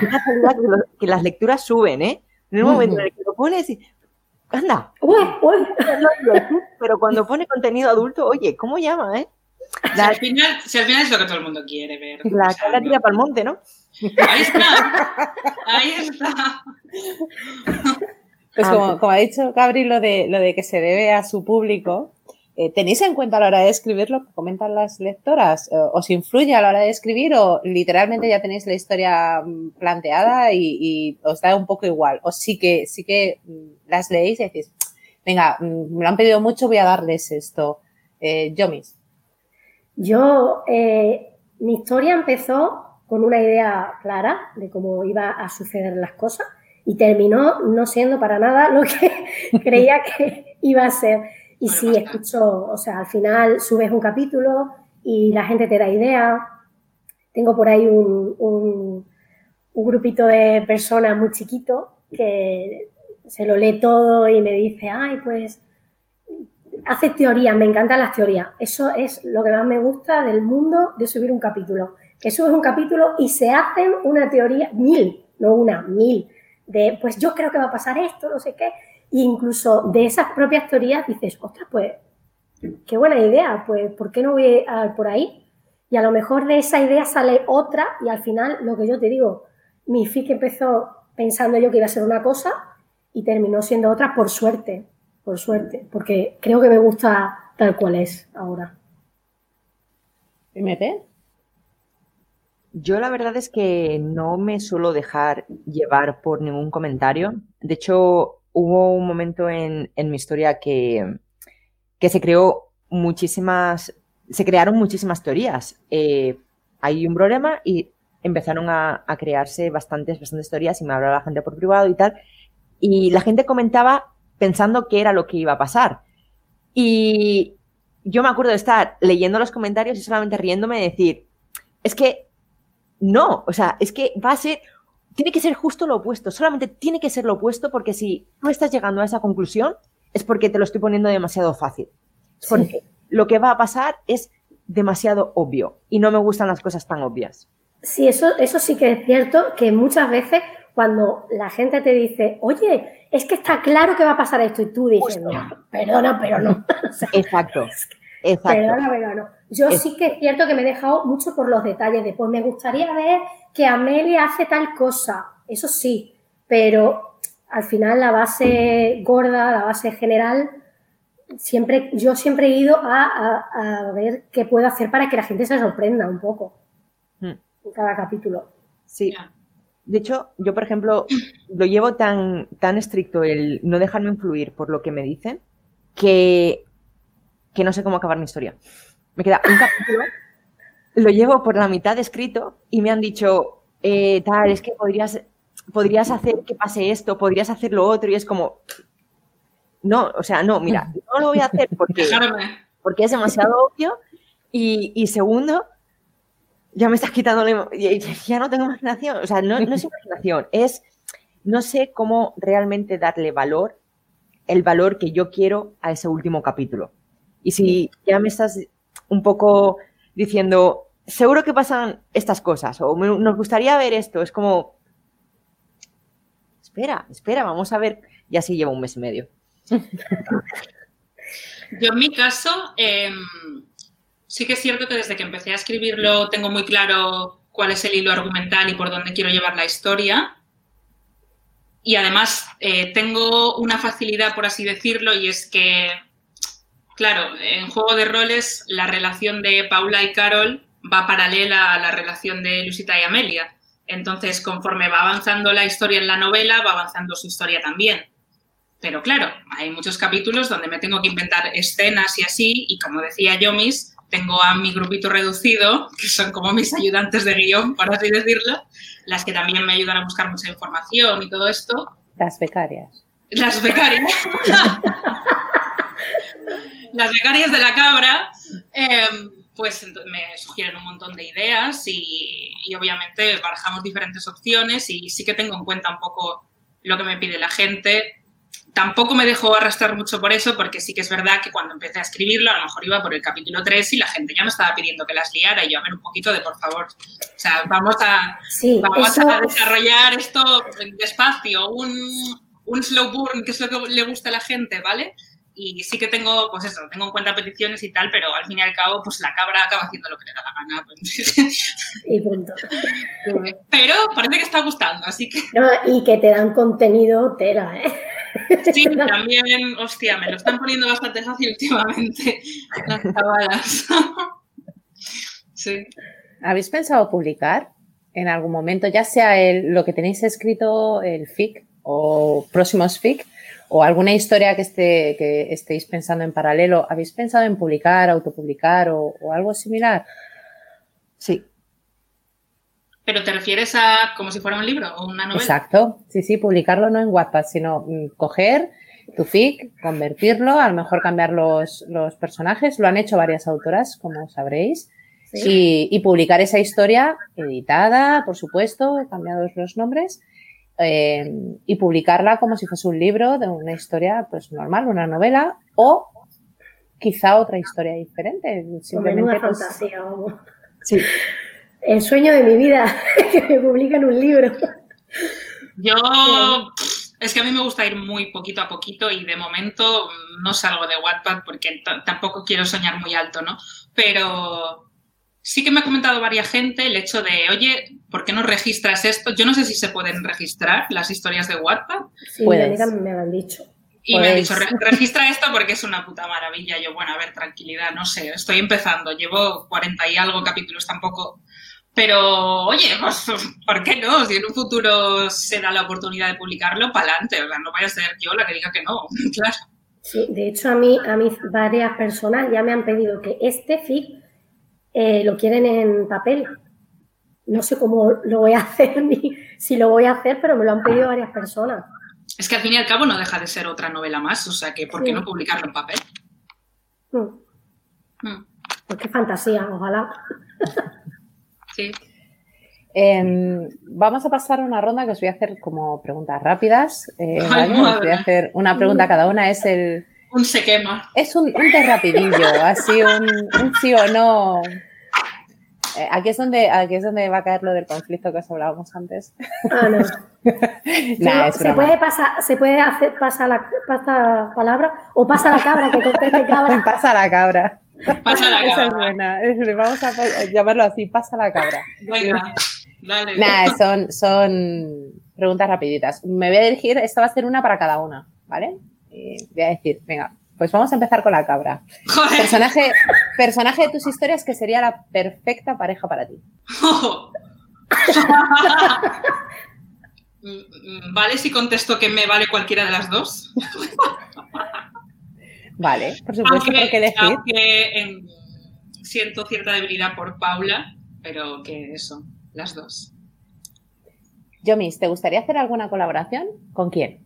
Que, las lecturas suben, ¿eh? En el momento en el que lo pones y. Anda. Uy, uy. Pero cuando pone contenido adulto, oye, ¿cómo llama, eh? Si, al final, es lo que todo el mundo quiere ver. La cara tira para el monte, ¿no? Ahí está. Ahí está. Pues como, ha dicho Gabriel, lo de, lo de que se debe a su público, eh, ¿tenéis en cuenta a la hora de escribir lo que comentan las lectoras? Eh, ¿Os influye a la hora de escribir o literalmente ya tenéis la historia mm, planteada y, os da un poco igual? ¿O sí que, sí que mm, las leéis y decís, venga, mm, me lo han pedido mucho, voy a darles esto? Eh, Yomis. Yo, mi historia empezó con una idea clara de cómo iba a suceder las cosas y terminó no siendo para nada lo que creía que iba a ser. Y sí, escucho, o sea, al final subes un capítulo y la gente te da idea. Tengo por ahí un, un, grupito de personas muy chiquito que se lo lee todo y me dice, ay, pues hace teoría, me encantan las teorías. Eso es lo que más me gusta del mundo de subir un capítulo. Que subes un capítulo y se hacen una teoría, mil, no una, mil, de pues yo creo que va a pasar esto, no sé qué. E incluso de esas propias teorías dices, ostras, pues qué buena idea, pues ¿por qué no voy a por ahí? Y a lo mejor de esa idea sale otra y al final, lo que yo te digo, mi FIC empezó pensando yo que iba a ser una cosa y terminó siendo otra por suerte, por suerte, porque creo que me gusta tal cual es ahora. ¿MT? Yo la verdad es que no me suelo dejar llevar por ningún comentario. De hecho, hubo un momento en, mi historia que, que, se creó muchísimas, se crearon muchísimas teorías. Eh, hay un problema y empezaron a, crearse bastantes, bastantes teorías y me hablaba la gente por privado y tal. Y la gente comentaba pensando qué era lo que iba a pasar. Y yo me acuerdo de estar leyendo los comentarios y solamente riéndome de decir, es que no, o sea, es que va a ser, tiene que ser justo lo opuesto, solamente tiene que ser lo opuesto porque si no estás llegando a esa conclusión es porque te lo estoy poniendo demasiado fácil. Porque lo que va a pasar es demasiado obvio y no me gustan las cosas tan obvias. Sí, eso, eso sí que es cierto, que muchas veces cuando la gente te dice, oye, es que está claro que va a pasar esto y tú dices, perdona, pero no. Exacto. Exacto. Perdona, pero no. Yo sí que es cierto que me he dejado mucho por los detalles de, pues me gustaría ver que Amelia hace tal cosa, eso sí, pero al final la base gorda, la base general, siempre, yo siempre he ido a, ver qué puedo hacer para que la gente se sorprenda un poco hmm. en cada capítulo. Sí. De hecho, yo, por ejemplo, lo llevo tan, tan estricto el no dejarme influir por lo que me dicen que, que no sé cómo acabar mi historia. Me queda un capítulo, lo llevo por la mitad escrito y me han dicho, eh, tal, es que podrías, podrías hacer que pase esto, podrías hacer lo otro y es como, no, o sea, no, mira, no lo voy a hacer porque, porque es demasiado obvio. Y, segundo, ya me estás quitando, ya no tengo imaginación, o sea, no, no es imaginación, es, no sé cómo realmente darle valor, el valor que yo quiero a ese último capítulo. Y si ya me estás un poco diciendo, seguro que pasan estas cosas o nos gustaría ver esto. Es como, espera, espera, vamos a ver. Y así lleva un mes y medio. Yo en mi caso, em, sí que es cierto que desde que empecé a escribirlo tengo muy claro cuál es el hilo argumental y por dónde quiero llevar la historia. Y además eh, tengo una facilidad, por así decirlo, y es que Claro, en Juego de Roles la relación de Paula y Carol va paralela a la relación de Lucita y Amelia. Entonces, conforme va avanzando la historia en la novela, va avanzando su historia también. Pero claro, hay muchos capítulos donde me tengo que inventar escenas y así, y como decía Yomis, tengo a mi grupito reducido, que son como mis ayudantes de guion, por así decirlo, las que también me ayudan a buscar mucha información y todo esto. Las becarias. Las becarias. las becarias de la cabra, em, pues me sugieren un montón de ideas y, obviamente barajamos diferentes opciones y sí que tengo en cuenta un poco lo que me pide la gente. Tampoco me dejo arrastrar mucho por eso, porque sí que es verdad que cuando empecé a escribirlo, a lo mejor iba por el capítulo 3 y la gente ya me estaba pidiendo que las liara y yo a ver un poquito de por favor. O sea, vamos a, vamos a desarrollar esto despacio, un, un slow burn, que es lo que le gusta a la gente, ¿vale? Y sí que tengo, pues eso, tengo en cuenta peticiones y tal, pero al fin y al cabo, pues la cabra acaba haciendo lo que le da la gana. Pues. Y punto. Pero parece que está gustando, así que... No, y que te dan contenido tela, ¿eh? Sí, también, hostia, me lo están poniendo bastante fácil últimamente las chavalas. Sí. ¿Habéis pensado publicar en algún momento, ya sea el, lo que tenéis escrito, el FIC o próximos FIC, o alguna historia que, esté, que estéis pensando en paralelo? ¿Habéis pensado en publicar, autopublicar o, o algo similar? Sí. ¿Pero te refieres a como si fuera un libro o una novela? Exacto. Sí, sí, publicarlo no en Wattpad, sino mm, coger tu fic, convertirlo, a lo mejor cambiar los, los personajes. Lo han hecho varias autoras, como sabréis. Sí. Y, y publicar esa historia editada, por supuesto, cambiados los nombres, eh, y publicarla como si fuese un libro de una historia pues normal, una novela, o quizá otra historia diferente. Simplemente menuda pues, fantasía, vamos. Sí. El sueño de mi vida, que me publiquen un libro. Yo, es que a mí me gusta ir muy poquito a poquito y de momento no salgo de Wattpad porque tampoco quiero soñar muy alto, ¿no? Pero sí que me ha comentado varias gente el hecho de, oye, ¿por qué no registras esto? Yo no sé si se pueden registrar las historias de Wattpad Sí, me lo han dicho. y me han dicho, "Re- registra esto porque es una puta maravilla. Yo, bueno, a ver, tranquilidad, no sé, estoy empezando, llevo 40 y algo capítulos tampoco. Pero, oye, pues, ¿por qué no? Si en un futuro se da la oportunidad de publicarlo, para adelante. O sea, no vaya a ser yo la que diga que no, claro. Sí, de hecho a mí, a mí varias personas ya me han pedido que este fic eh, lo quieren en papel. No sé cómo lo voy a hacer ni si lo voy a hacer, pero me lo han pedido varias personas. Es que al fin y al cabo no deja de ser otra novela más, o sea que ¿por qué Sí. no publicarlo en papel? Mm, Mm, Pues qué fantasía, ojalá. Sí. Em, vamos a pasar a una ronda que os voy a hacer como preguntas rápidas. eh, Ay, ¿vale? Os voy a hacer una pregunta cada una. Es el Un se quema. es un, un test rapidillo, así un, un sí o no. Eh, aquí es donde aquí es donde va a caer lo del conflicto que os hablábamos antes. Ah, no. Nah, No, es se puede pasar, se puede hacer pasa la pasa palabra o pasa la cabra que conteste cabra. Pasa la cabra. Pasa la Esa es cabra. buena. Es- Vamos a po- llamarlo así, pasa la cabra. Venga, dale. Nada, son, son preguntas rapiditas. Me voy a dirigir, esta va a ser una para cada una, ¿vale? Y voy a decir, venga, pues vamos a empezar con la cabra. Joder. Personaje, personaje de tus historias que sería la perfecta pareja para ti. ¿Vale si contesto que me vale cualquiera de las dos? Vale, por supuesto, Aunque, porque elegir. aunque en- siento cierta debilidad por Paula, pero que eso, las dos. Yomis, ¿te gustaría hacer alguna colaboración? ¿Con quién?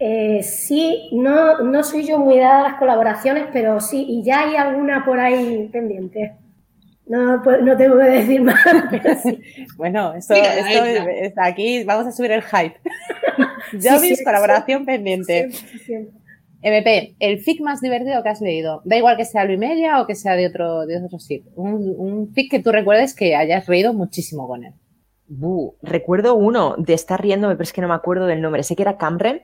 Eh, sí, no, no soy yo muy dada a las colaboraciones, pero sí, y ya hay alguna por ahí pendiente. No, pues, no tengo que decir más, pero sí. Bueno, esto, Mira, esto es- aquí vamos a subir el hype. Yomis, sí, colaboración pendiente. Siempre, siempre. MP, el fic más divertido que has leído. Da igual que sea Luis Media o que sea de otro, de otro sitio. Un, un fic que tú recuerdes que hayas reído muchísimo con él. Recuerdo uno de estar riéndome, pero es que no me acuerdo del nombre. Sé que era Camren,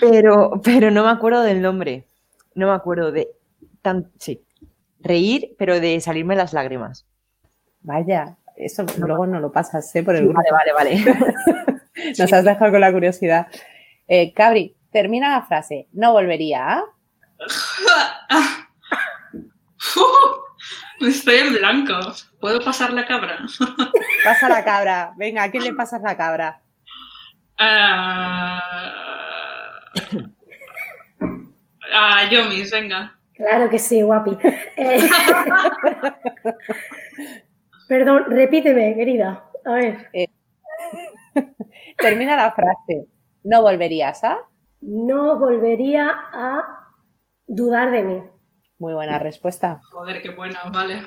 pero, pero no me acuerdo del nombre. No me acuerdo de tan, sí, reír, pero de salirme las lágrimas. Vaya, eso luego no lo pasas ¿eh? por el Sí, grupo. vale, vale, vale. Nos has dejado con la curiosidad. Eh, Cabri, termina la frase. No volvería a. Estoy en blanco. ¿Puedo pasar la cabra? Pasa la cabra. Venga, ¿a quién le pasas la cabra? Ah, Ah, Yomis, venga. Claro que sí, guapi. Eh, Perdón, repíteme, querida. A ver, Termina la frase. No volverías a. no volvería a dudar de mí. Muy buena respuesta. Joder, qué buena, vale.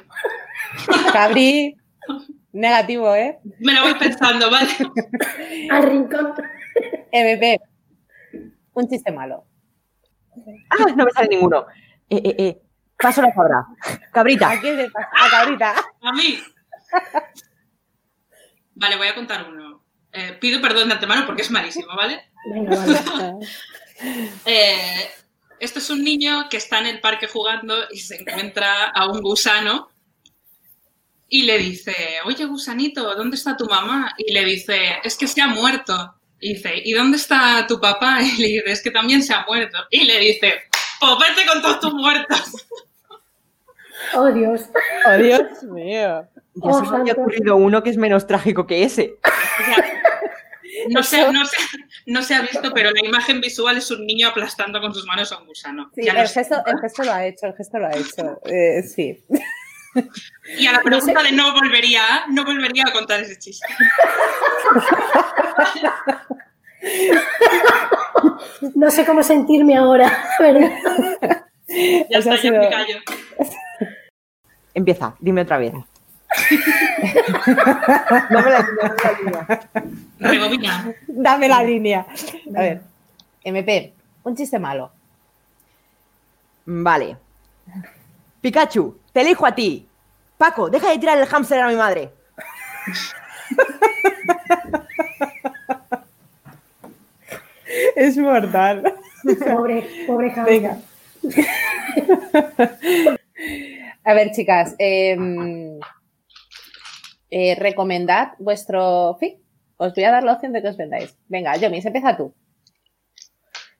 Cabri, negativo, ¿eh? Me lo voy pensando, ¿vale? Al rincón. MVP, un chiste malo. Ah, no me sale ninguno. Eh, eh, eh, Paso la cabra. Cabrita. ¿A quién le pasa? A Cabrita. A mí. Vale, voy a contar uno. Eh, pido perdón de antemano porque es malísimo, ¿vale? Venga, vale. Eh, Esto es un niño que está en el parque jugando y se encuentra a un gusano y le dice, oye gusanito, ¿dónde está tu mamá? Y le dice, es que se ha muerto. Y dice, ¿y dónde está tu papá? Y le dice, es que también se ha muerto. Y le dice, pues vete con todos tus muertos. Oh, Dios. Oh, Dios mío. Ya se me había ocurrido uno que es menos trágico que ese. No se, no, se, no se ha visto, pero la imagen visual es un niño aplastando con sus manos a un gusano. Sí, Ya el sé. gesto, el gesto lo ha hecho, el gesto lo ha hecho. Eh, sí. Y a la pregunta de no volvería a, no volvería a contar ese chiste. No sé cómo sentirme ahora. ¿verdad? Ya está, ya me callo. Empieza, dime otra vez. No me la no me la línea. Rebobina. Dame la línea. A ver, MP, un chiste malo. Vale. Pikachu, te elijo a ti. Paco, deja de tirar el hámster a mi madre. Es mortal. Pobre, pobre. Venga. A ver, chicas, em, eh, recomendad vuestro fic. Os voy a dar la opción de que os vendáis. Venga, Yomis, empieza tú.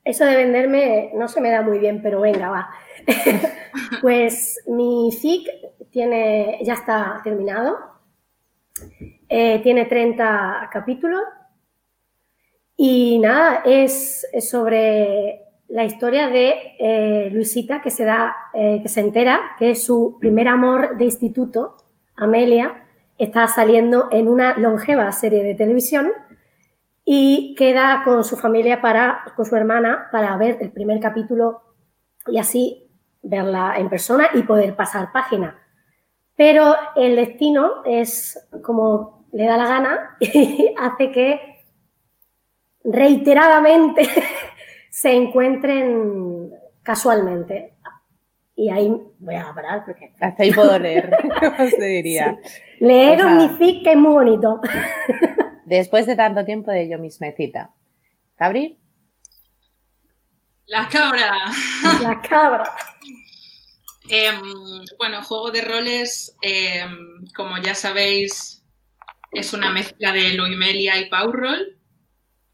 Eso de venderme no se me da muy bien, pero venga, va. pues mi FIC tiene, ya está terminado. Eh, tiene 30 capítulos. Y nada, es, sobre la historia de eh, Luisita que se da, eh, que se entera que su primer amor de instituto, Amelia, está saliendo en una longeva serie de televisión y queda con su familia para, con su hermana para ver el primer capítulo y así verla en persona y poder pasar página. Pero el destino es como le da la gana y hace que reiteradamente se encuentren casualmente. Y ahí voy a parar porque Hasta ahí puedo leer, os te diría. O sea- mi fic que es muy bonito. Después de tanto tiempo de yo mismecita. ¿Cabri? La cabra. La cabra. Em, bueno, Juego de Roles, em, como ya sabéis, es una mezcla de Loimelia y Powerroll.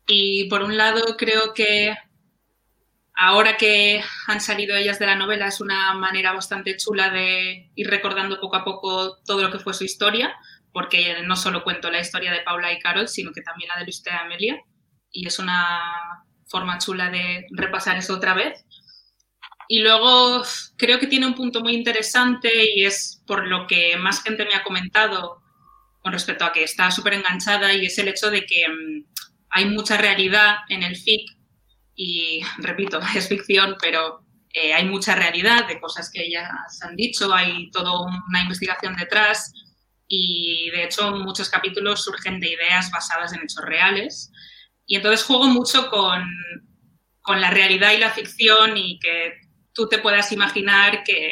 Y por un lado, creo que ahora que han salido ellas de la novela es una manera bastante chula de ir recordando poco a poco todo lo que fue su historia, porque no solo cuento la historia de Paula y Carol, sino que también la de Luis y Amelia. Y es una forma chula de repasar eso otra vez. Y luego creo que tiene un punto muy interesante y es por lo que más gente me ha comentado con respecto a que está súper enganchada y es el hecho de que mm, hay mucha realidad en el FIC y, repito, es ficción, pero eh, hay mucha realidad de cosas que ellas han dicho, hay toda una investigación detrás y de hecho muchos capítulos surgen de ideas basadas en hechos reales. Y entonces juego mucho con, con la realidad y la ficción y que tú te puedas imaginar que,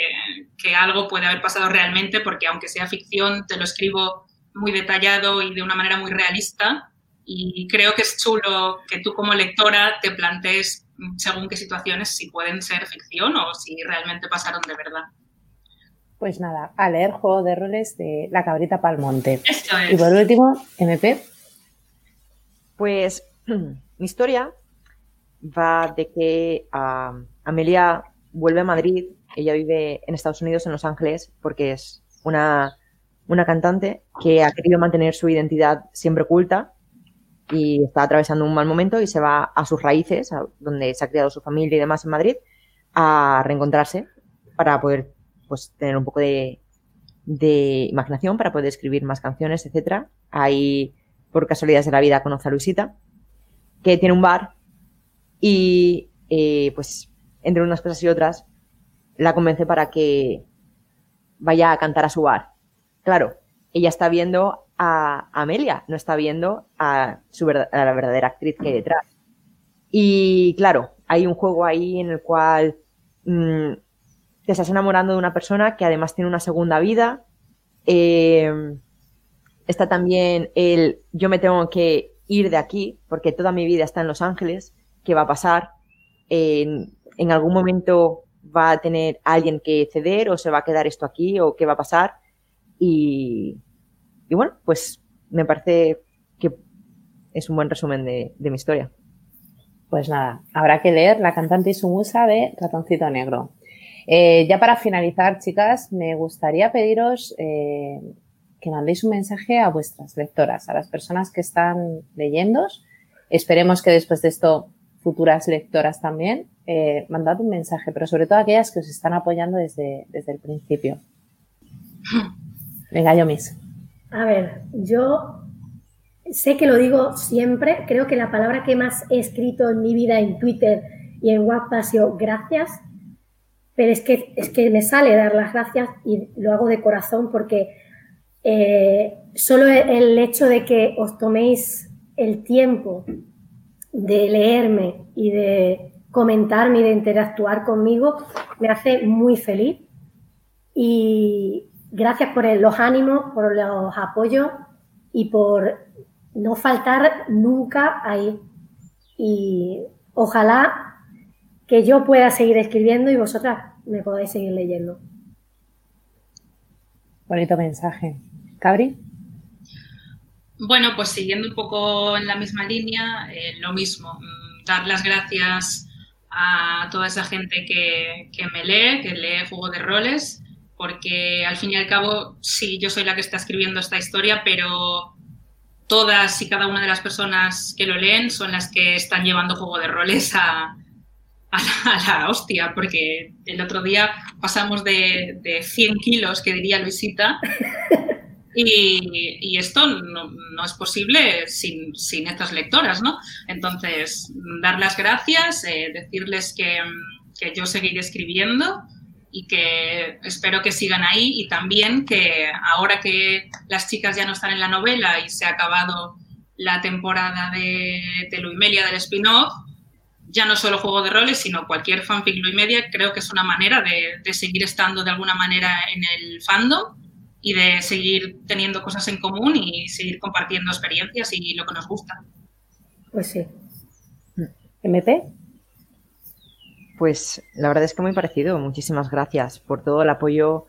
que, algo puede haber pasado realmente, porque aunque sea ficción, te lo escribo muy detallado y de una manera muy realista. Y creo que es chulo que tú como lectora te plantees según qué situaciones si pueden ser ficción o si realmente pasaron de verdad. Pues nada, a leer Juego de Roles de La Cabrita Palmonte. Esto es. Y por último, MP. Pues mi historia va de que uh, Amelia vuelve a Madrid, ella vive en Estados Unidos, en Los Ángeles, porque es una, una cantante que ha querido mantener su identidad siempre oculta y está atravesando un mal momento y se va a sus raíces, donde se ha criado su familia y demás en Madrid, a reencontrarse para poder pues, tener un poco de, de imaginación, para poder escribir más canciones, etc. Ahí, por casualidades de la vida, conoce a Luisita, que tiene un bar y eh, pues entre unas cosas y otras, la convence para que vaya a cantar a su bar. Claro, ella está viendo a Amelia, no está viendo a, su a la verdadera actriz que hay detrás. Y claro, hay un juego ahí en el cual mmm, te estás enamorando de una persona que además tiene una segunda vida. Eh, está también el yo me tengo que ir de aquí porque toda mi vida está en Los Ángeles, ¿qué va a pasar? En algún momento va a tener alguien que ceder o se va a quedar esto aquí o qué va a pasar. Y, bueno, pues me parece que es un buen resumen de, mi historia. Pues nada, habrá que leer La cantante y su musa de Ratoncito Negro. Eh, ya para finalizar, chicas, me gustaría pediros eh, que mandéis un mensaje a vuestras lectoras, a las personas que están leyendo. Esperemos que después de esto futuras lectoras también, eh, mandad un mensaje, pero sobre todo aquellas que os están apoyando desde, desde el principio. Venga, yo mis. A ver, yo sé que lo digo siempre, creo que la palabra que más he escrito en mi vida en Twitter y en WhatsApp ha sido gracias, pero es que, es que me sale dar las gracias y lo hago de corazón porque eh, solo el hecho de que os toméis el tiempo de leerme y de comentarme y de interactuar conmigo me hace muy feliz. Y gracias por los ánimos, por los apoyos y por no faltar nunca ahí. Y ojalá que yo pueda seguir escribiendo y vosotras me podáis seguir leyendo. Bonito mensaje. Cabri. Bueno, pues siguiendo un poco en la misma línea, eh, lo mismo, mm, dar las gracias a toda esa gente que, me lee, que lee Juego de Roles, porque al fin y al cabo, sí, yo soy la que está escribiendo esta historia, pero todas y cada una de las personas que lo leen son las que están llevando Juego de Roles a, la, hostia, porque el otro día pasamos de, de 100 kilos, que diría Luisita, Y, esto no, es posible sin, estas lectoras, ¿no? Entonces, dar las gracias, eh, decirles que, yo seguiré escribiendo y que espero que sigan ahí y también que ahora que las chicas ya no están en la novela y se ha acabado la temporada de, de Media del spin-off, ya no solo juego de roles, sino cualquier fanfic Media, creo que es una manera de seguir estando de alguna manera en el fandom y de seguir teniendo cosas en común y seguir compartiendo experiencias y lo que nos gusta. Pues sí. ¿MP? Pues la verdad es que muy parecido. Muchísimas gracias por todo el apoyo,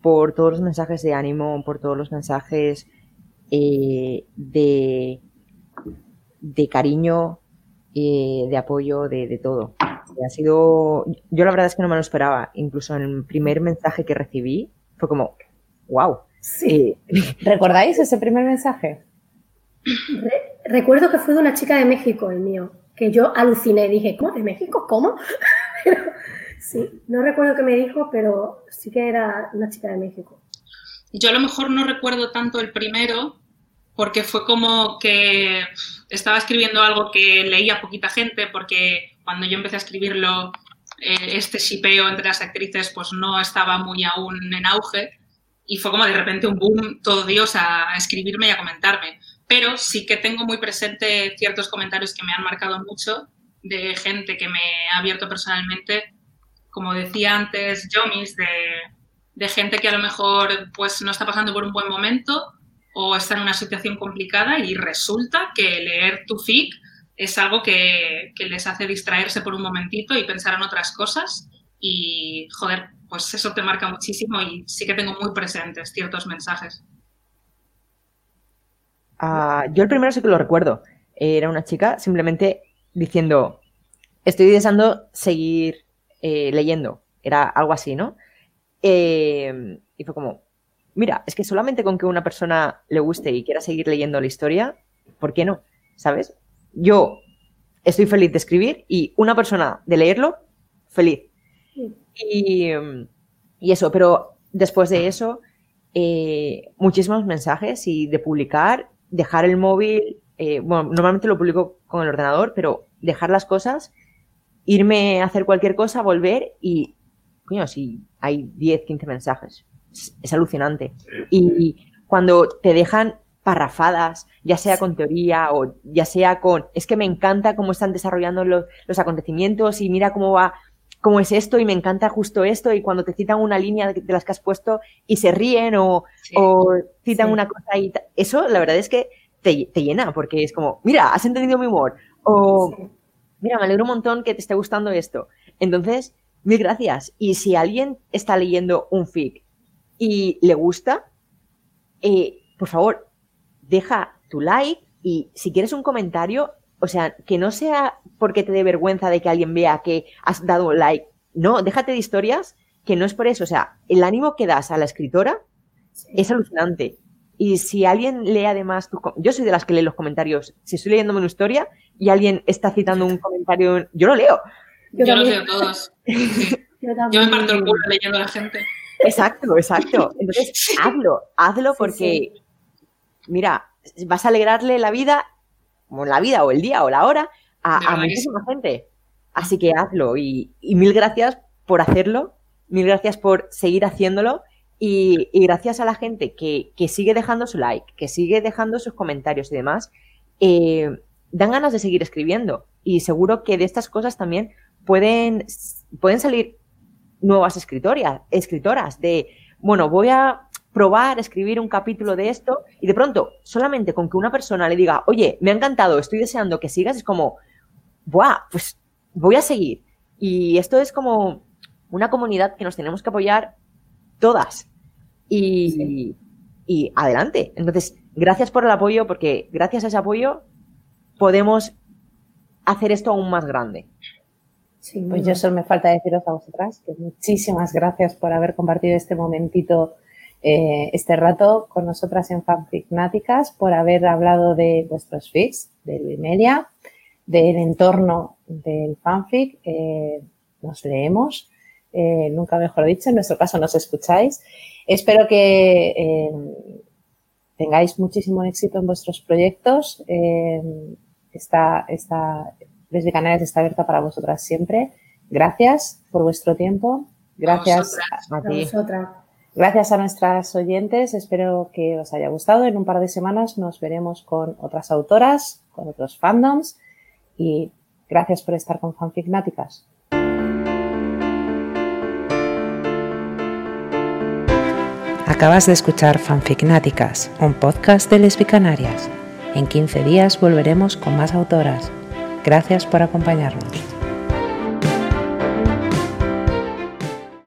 por todos los mensajes de ánimo, por todos los mensajes eh, de, de cariño, eh, de apoyo, de, de todo. Ha sido. Yo la verdad es que no me lo esperaba. Incluso en el primer mensaje que recibí fue como, wow. Sí. ¿Recordáis ese primer mensaje? recuerdo que fue de una chica de México, el mío, que yo aluciné, dije, ¿cómo? ¿De México? ¿Cómo? sí, no recuerdo qué me dijo, pero sí que era una chica de México. Yo a lo mejor no recuerdo tanto el primero, porque fue como que estaba escribiendo algo que leía poquita gente, porque cuando yo empecé a escribirlo, eh, este shipeo entre las actrices pues no estaba muy aún en auge y fue como de repente un boom, todo Dios, a, escribirme y a comentarme. Pero sí que tengo muy presente ciertos comentarios que me han marcado mucho de gente que me ha abierto personalmente, como decía antes Jomis, de, de gente que a lo mejor pues no está pasando por un buen momento o está en una situación complicada y resulta que leer tu fic es algo que, que les hace distraerse por un momentito y pensar en otras cosas y, joder, pues eso te marca muchísimo y sí que tengo muy presentes ciertos mensajes. Ah, yo el primero sí que lo recuerdo. Era una chica simplemente diciendo, estoy deseando seguir eh, leyendo. Era algo así, ¿no? Eh, y fue como, mira, es que solamente con que una persona le guste y quiera seguir leyendo la historia, ¿por qué no? ¿Sabes? Yo estoy feliz de escribir y una persona de leerlo, feliz. Y, eso, pero después de eso, eh, muchísimos mensajes y de publicar, dejar el móvil, eh, bueno, normalmente lo publico con el ordenador, pero dejar las cosas, irme a hacer cualquier cosa, volver y, coño, si hay 10, 15 mensajes, es, alucinante. Y, cuando te dejan parrafadas, ya sea con teoría o ya sea con, es que me encanta cómo están desarrollando los, los acontecimientos y mira cómo va cómo es esto y me encanta justo esto y cuando te citan una línea de, las que has puesto y se ríen o, citan una cosa y eso la verdad es que te, llena porque es como, mira, has entendido mi humor o mira, me alegro un montón que te esté gustando esto. Entonces, mil gracias. Y si alguien está leyendo un fic y le gusta, eh, por favor, deja tu like y si quieres un comentario, o sea, que no sea porque te dé vergüenza de que alguien vea que has dado un like. No, déjate de historias que no es por eso. O sea, el ánimo que das a la escritora es alucinante. Y si alguien lee además, tu, yo soy de las que lee los comentarios. Si estoy leyéndome una historia y alguien está citando un comentario, yo lo leo. Yo, los leo todos. yo, me parto el culo leyendo a la gente. Exacto, exacto. Entonces, hazlo, hazlo porque, mira, vas a alegrarle la vida, o la vida, o el día, o la hora, a, muchísima gente. Así que hazlo y, mil gracias por hacerlo, mil gracias por seguir haciéndolo y, gracias a la gente que, sigue dejando su like, que sigue dejando sus comentarios y demás, eh, dan ganas de seguir escribiendo. Y seguro que de estas cosas también pueden, pueden salir nuevas escritoras, escritoras de, bueno, voy a probar, escribir un capítulo de esto y de pronto, solamente con que una persona le diga, oye, me ha encantado, estoy deseando que sigas, es como, ¡buah! Pues voy a seguir. Y esto es como una comunidad que nos tenemos que apoyar todas. Y, y adelante. Entonces, gracias por el apoyo, porque gracias a ese apoyo podemos hacer esto aún más grande. Sí, pues yo solo me falta deciros a vosotras que muchísimas gracias por haber compartido este momentito, eh, este rato con nosotras en Fanficnáticas, por haber hablado de vuestros fics, de Luimelia, del entorno del fanfic. Eh, nos leemos, eh, nunca mejor dicho, en nuestro caso nos escucháis. Espero que tengáis muchísimo éxito en vuestros proyectos. esta, esta desde Canarias está abierta para vosotras siempre. Gracias por vuestro tiempo. Gracias a, ti. Gracias a nuestras oyentes. Espero que os haya gustado. En un par de semanas nos veremos con otras autoras, con otros fandoms. Y gracias por estar con Fanficnáticas. Acabas de escuchar Fanficnáticas, un podcast de Lesbicanarias. En 15 días volveremos con más autoras. Gracias por acompañarnos.